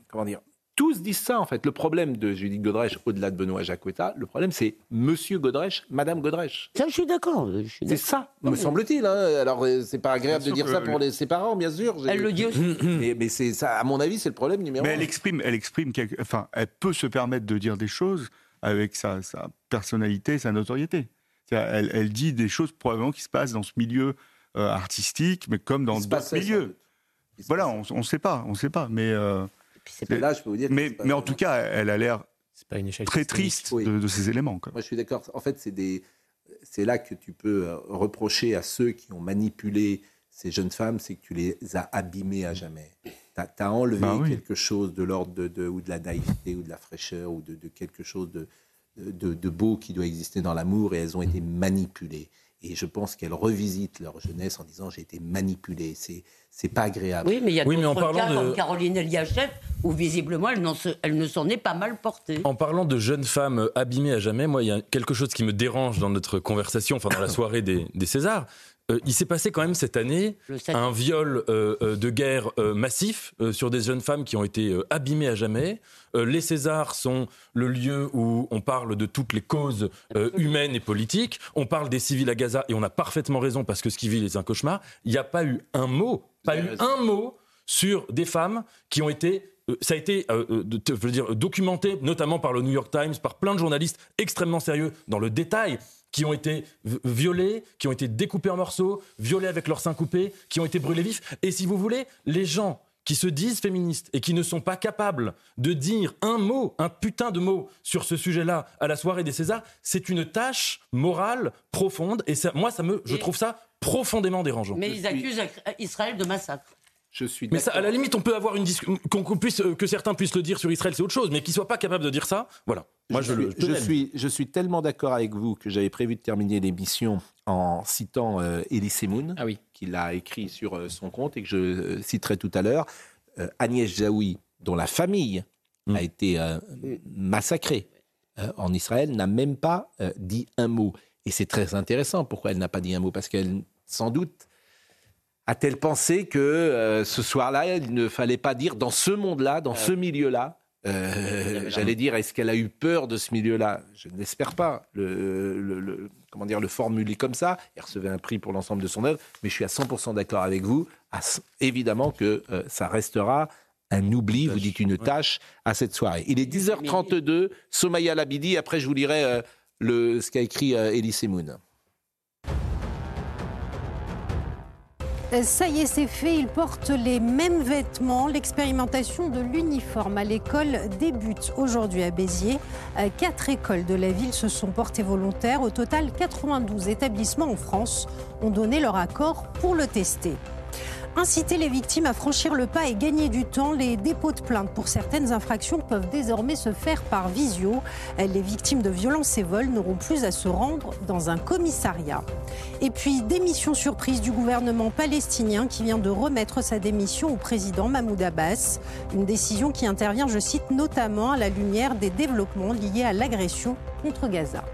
comment dire tous disent ça, en fait. Le problème de Judith Godrèche, au-delà de Benoît Jacquetta, le problème, c'est Monsieur Godrèche, Madame Godrèche. Ça, je suis d'accord. C'est ça, me semble-t-il. Hein. Alors, c'est pas agréable de dire ça pour les, ses parents, bien sûr. Elle le dit aussi. Mais, mais c'est ça, à mon avis, c'est le problème numéro mais un. elle exprime, elle exprime, enfin, elle peut se permettre de dire des choses avec sa, sa personnalité, sa notoriété. Elle, elle, dit des choses probablement qui se passent dans ce milieu euh, artistique, mais comme dans d'autres milieux. Voilà, on ne sait pas, on sait pas, mais. Euh, là, je peux vous dire. Mais, mais en tout cas, elle a l'air très triste de, ces éléments. Moi, je suis d'accord. En fait, c'est des. Là que tu peux euh, reprocher à ceux qui ont manipulé ces jeunes femmes, c'est que tu les as abîmées à jamais. Tu as, enlevé bah quelque chose de l'ordre de, ou de la naïveté ou de la fraîcheur ou de, quelque chose de, de, beau qui doit exister dans l'amour et elles ont été manipulées. Et je pense qu'elles revisitent leur jeunesse en disant j'ai été manipulée. C'est c'est pas agréable. Oui, mais il y a oui, d'autres cas de... comme Caroline Eliachev où visiblement elle, elle ne s'en est pas mal portée. En parlant de jeunes femmes abîmées à jamais, moi il y a quelque chose qui me dérange dans notre conversation, enfin dans la soirée des, des Césars, euh, il s'est passé quand même cette année un viol euh, euh, de guerre massif sur des jeunes femmes qui ont été abîmées à jamais. les Césars sont le lieu où on parle de toutes les causes humaines et politiques. On parle des civils à Gaza et on a parfaitement raison parce que ce qui vit est un cauchemar. Il n'y a pas eu un mot, pas eu un mot sur des femmes qui ont été ça a été je veux dire, documenté notamment par le New York Times, par plein de journalistes extrêmement sérieux dans le détail qui ont été violés, qui ont été découpés en morceaux, violés avec leurs seins coupés, qui ont été brûlés vifs. Et si vous voulez, les gens qui se disent féministes et qui ne sont pas capables de dire un mot, un putain de mot sur ce sujet-là à la soirée des Césars, c'est une tâche morale profonde. Et moi, ça me, je trouve ça profondément dérangeant. Mais ils accusent Israël de massacre. Je suis mais ça, à la limite, on peut avoir une discussion, qu'on puisse, que certains puissent le dire sur Israël, c'est autre chose, mais qu'ils soient pas capables de dire ça, voilà. Moi, je, je, suis, je, suis, tellement d'accord avec vous que j'avais prévu de terminer l'émission en citant euh, Elie Semoun, ah oui. qu'il a écrit sur euh, son compte et que je euh, citerai tout à l'heure. Euh, Agnès Jaoui, dont la famille mm. a été massacrée en Israël, n'a même pas dit un mot. Et c'est très intéressant. Pourquoi elle n'a pas dit un mot Parce qu'elle, sans doute, a-t-elle pensé que euh, ce soir-là, il ne fallait pas dire dans ce monde-là, dans ce milieu-là euh, J'allais dire, est-ce qu'elle a eu peur de ce milieu-là? Je ne l'espère pas. Le, comment dire, le formuler comme ça, elle recevait un prix pour l'ensemble de son œuvre, mais je suis à 100% d'accord avec vous. évidemment que euh, ça restera un oubli, vous dites une tâche à cette soirée. Il est 10h32, Somaya Labidi, après je vous lirai le, ce qu'a écrit Elise Moon. Ça y est, c'est fait. Ils portent les mêmes vêtements. L'expérimentation de l'uniforme à l'école débute aujourd'hui à Béziers. Euh, quatre écoles de la ville se sont portées volontaires. Au total, 92 établissements en France ont donné leur accord pour le tester inciter les victimes à franchir le pas et gagner du temps. Les dépôts de plainte pour certaines infractions peuvent désormais se faire par visio. Les victimes de violences et vols n'auront plus à se rendre dans un commissariat. Et puis, démission surprise du gouvernement palestinien qui vient de remettre sa démission au président Mahmoud Abbas. Une décision qui intervient, je cite, notamment à la lumière des développements liés à l'agression contre Gaza.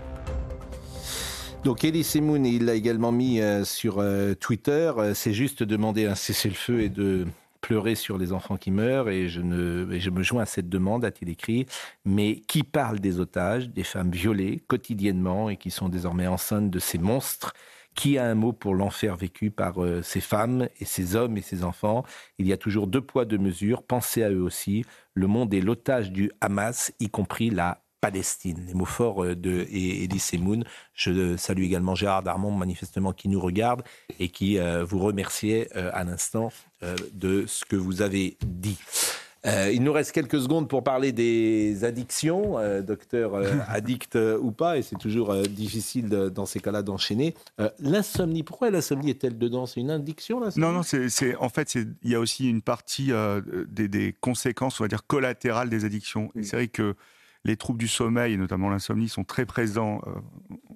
Donc Elie Semoun, il l'a également mis euh, sur euh, Twitter, euh, c'est juste demander un cessez-le-feu et de pleurer sur les enfants qui meurent et je, ne, je me joins à cette demande, a-t-il écrit. Mais qui parle des otages, des femmes violées quotidiennement et qui sont désormais enceintes de ces monstres? Qui a un mot pour l'enfer vécu par ces femmes et ces hommes et ces enfants? Il y a toujours deux poids, deux mesures. Pensez à eux aussi. Le monde est l'otage du Hamas, y compris la Palestine. Les mots forts euh, de Elie Semoun. Je salue également Gérard Darmon, manifestement, qui nous regarde et qui euh, vous remerciait euh, à l'instant de ce que vous avez dit. il nous reste quelques secondes pour parler des addictions, docteur addict ou pas, et c'est toujours difficile dans ces cas-là d'enchaîner. l'insomnie, pourquoi l'insomnie est-elle dedans? C'est une addiction Non, non, c'est en fait, il y a aussi une partie des, des, conséquences, on va dire, collatérales des addictions. Et c'est vrai que les troubles du sommeil, et notamment l'insomnie, sont très présents euh,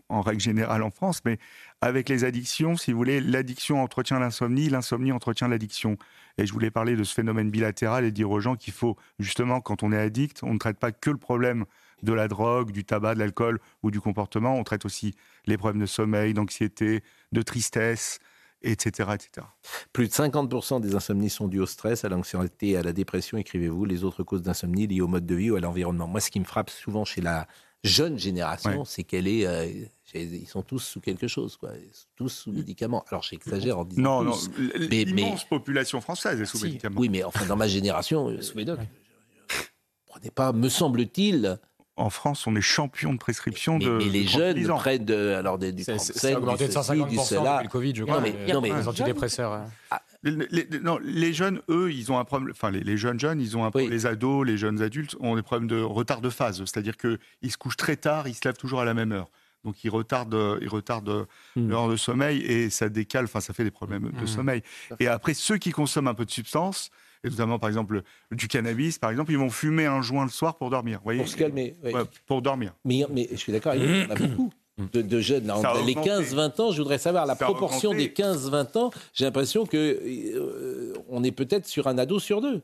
en règle générale en France, mais avec les addictions, si vous voulez, l'addiction entretient l'insomnie, l'insomnie entretient l'addiction. Et je voulais parler de ce phénomène bilatéral et dire aux gens qu'il faut, justement, quand on est addict, on ne traite pas que le problème de la drogue, du tabac, de l'alcool ou du comportement, on traite aussi les problèmes de sommeil, d'anxiété, de tristesse, etc., etc. Plus de 50% des insomnies sont dues au stress, à l'anxiété et à la dépression, écrivez-vous. Les autres causes d'insomnie liées au mode de vie ou à l'environnement. Moi, ce qui me frappe souvent chez la jeune génération, c'est qu'elle est... Euh, ils sont tous sous quelque chose, quoi. tous sous médicaments. Alors j'exagère en disant non, tous, non, l'immense population française est sous médicaments. Oui, mais enfin dans ma génération, sous médoc. Prenez pas, me semble-t-il, en France, on est champion de prescription de. Mais les jeunes près de alors des, du C'est augmenté de 150 depuis le Covid, je crois. Non, mais, non, mais les antidépresseurs. Ah, les, non, les jeunes, eux, ils ont un problème. Enfin, les, jeunes jeunes, ils ont un problème. Les ados, les jeunes adultes ont des problèmes de retard de phase, c'est-à-dire que ils se couchent très tard, ils se lèvent toujours à la même heure. Donc ils retardent, ils retardent hmm. l'heure de sommeil et ça décale. Enfin, ça fait des problèmes de hmm. sommeil. Et après, ceux qui consomment un peu de substance, et notamment par exemple du cannabis, par exemple, ils vont fumer un joint le soir pour dormir. Voyez? Pour se calmer. pour dormir. Mais, mais je suis d'accord il y en a beaucoup. De, jeunes. les 15-20 ans, je voudrais savoir la proportion des 15-20 ans. J'ai l'impression que euh, on est peut-être sur un ado sur deux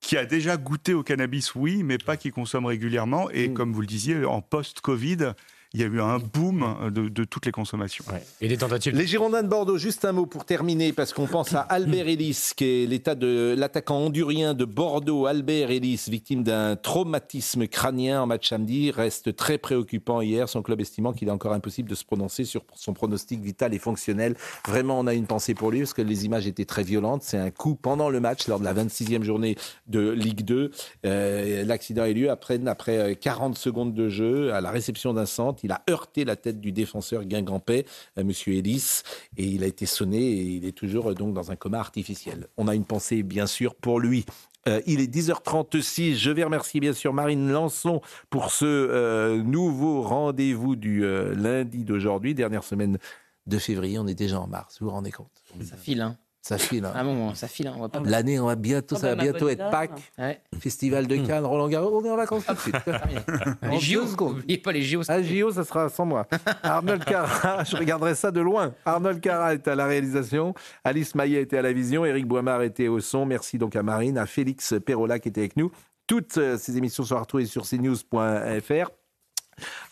qui a déjà goûté au cannabis, oui, mais pas qui consomme régulièrement. Et mm. comme vous le disiez, en post-Covid, il y a eu un boom de, toutes les consommations. Et des tentatives. Les Girondins de Bordeaux, juste un mot pour terminer, parce qu'on pense à Albert Ellis, qui est l'état de l'attaquant hondurien de Bordeaux. Albert Ellis, victime d'un traumatisme crânien en match samedi, reste très préoccupant hier, son club estimant qu'il est encore impossible de se prononcer sur son pronostic vital et fonctionnel. Vraiment, on a une pensée pour lui, parce que les images étaient très violentes. C'est un coup pendant le match, lors de la 26e journée de Ligue 2. Euh, l'accident a eu lieu après, après 40 secondes de jeu, à la réception d'un centre. Il a heurté la tête du défenseur Guingampais, euh, Monsieur Ellis, et il a été sonné et il est toujours euh, donc dans un coma artificiel. On a une pensée bien sûr pour lui. Euh, il est 10h36. Je vais remercier bien sûr Marine Lançon pour ce nouveau rendez-vous du lundi d'aujourd'hui, dernière semaine de février. On est déjà en mars, vous vous rendez compte? Ça file, hein ça file. Hein. Ah bon, ça file. Hein, L'année, on va bientôt, ça va bientôt être Pâques. Festival de Cannes, Roland Garros, on est en vacances tout de suite. les JO, n'oubliez pas les JO. Ah, JO, ça sera sans moi. Arnold Cara, je regarderai ça de loin. Arnold Cara est à la réalisation, Alice Maillet était à la vision, Eric Boimard était au son. Merci donc à Marine, à Félix Perrola qui était avec nous. Toutes euh, ces émissions sont retrouvées sur cnews.fr.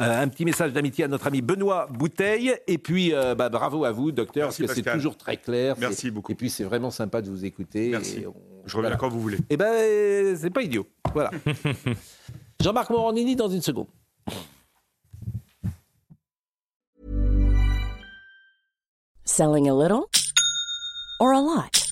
Euh, un petit message d'amitié à notre ami Benoît Bouteille. Et puis, euh, bah, bravo à vous, docteur, parce que c'est toujours très clair. Merci beaucoup. Et puis, c'est vraiment sympa de vous écouter. Merci. Je reviens quand vous voulez. Et eh ben, c'est pas idiot. Voilà. Jean-Marc Morandini dans une seconde. Selling a little or a lot?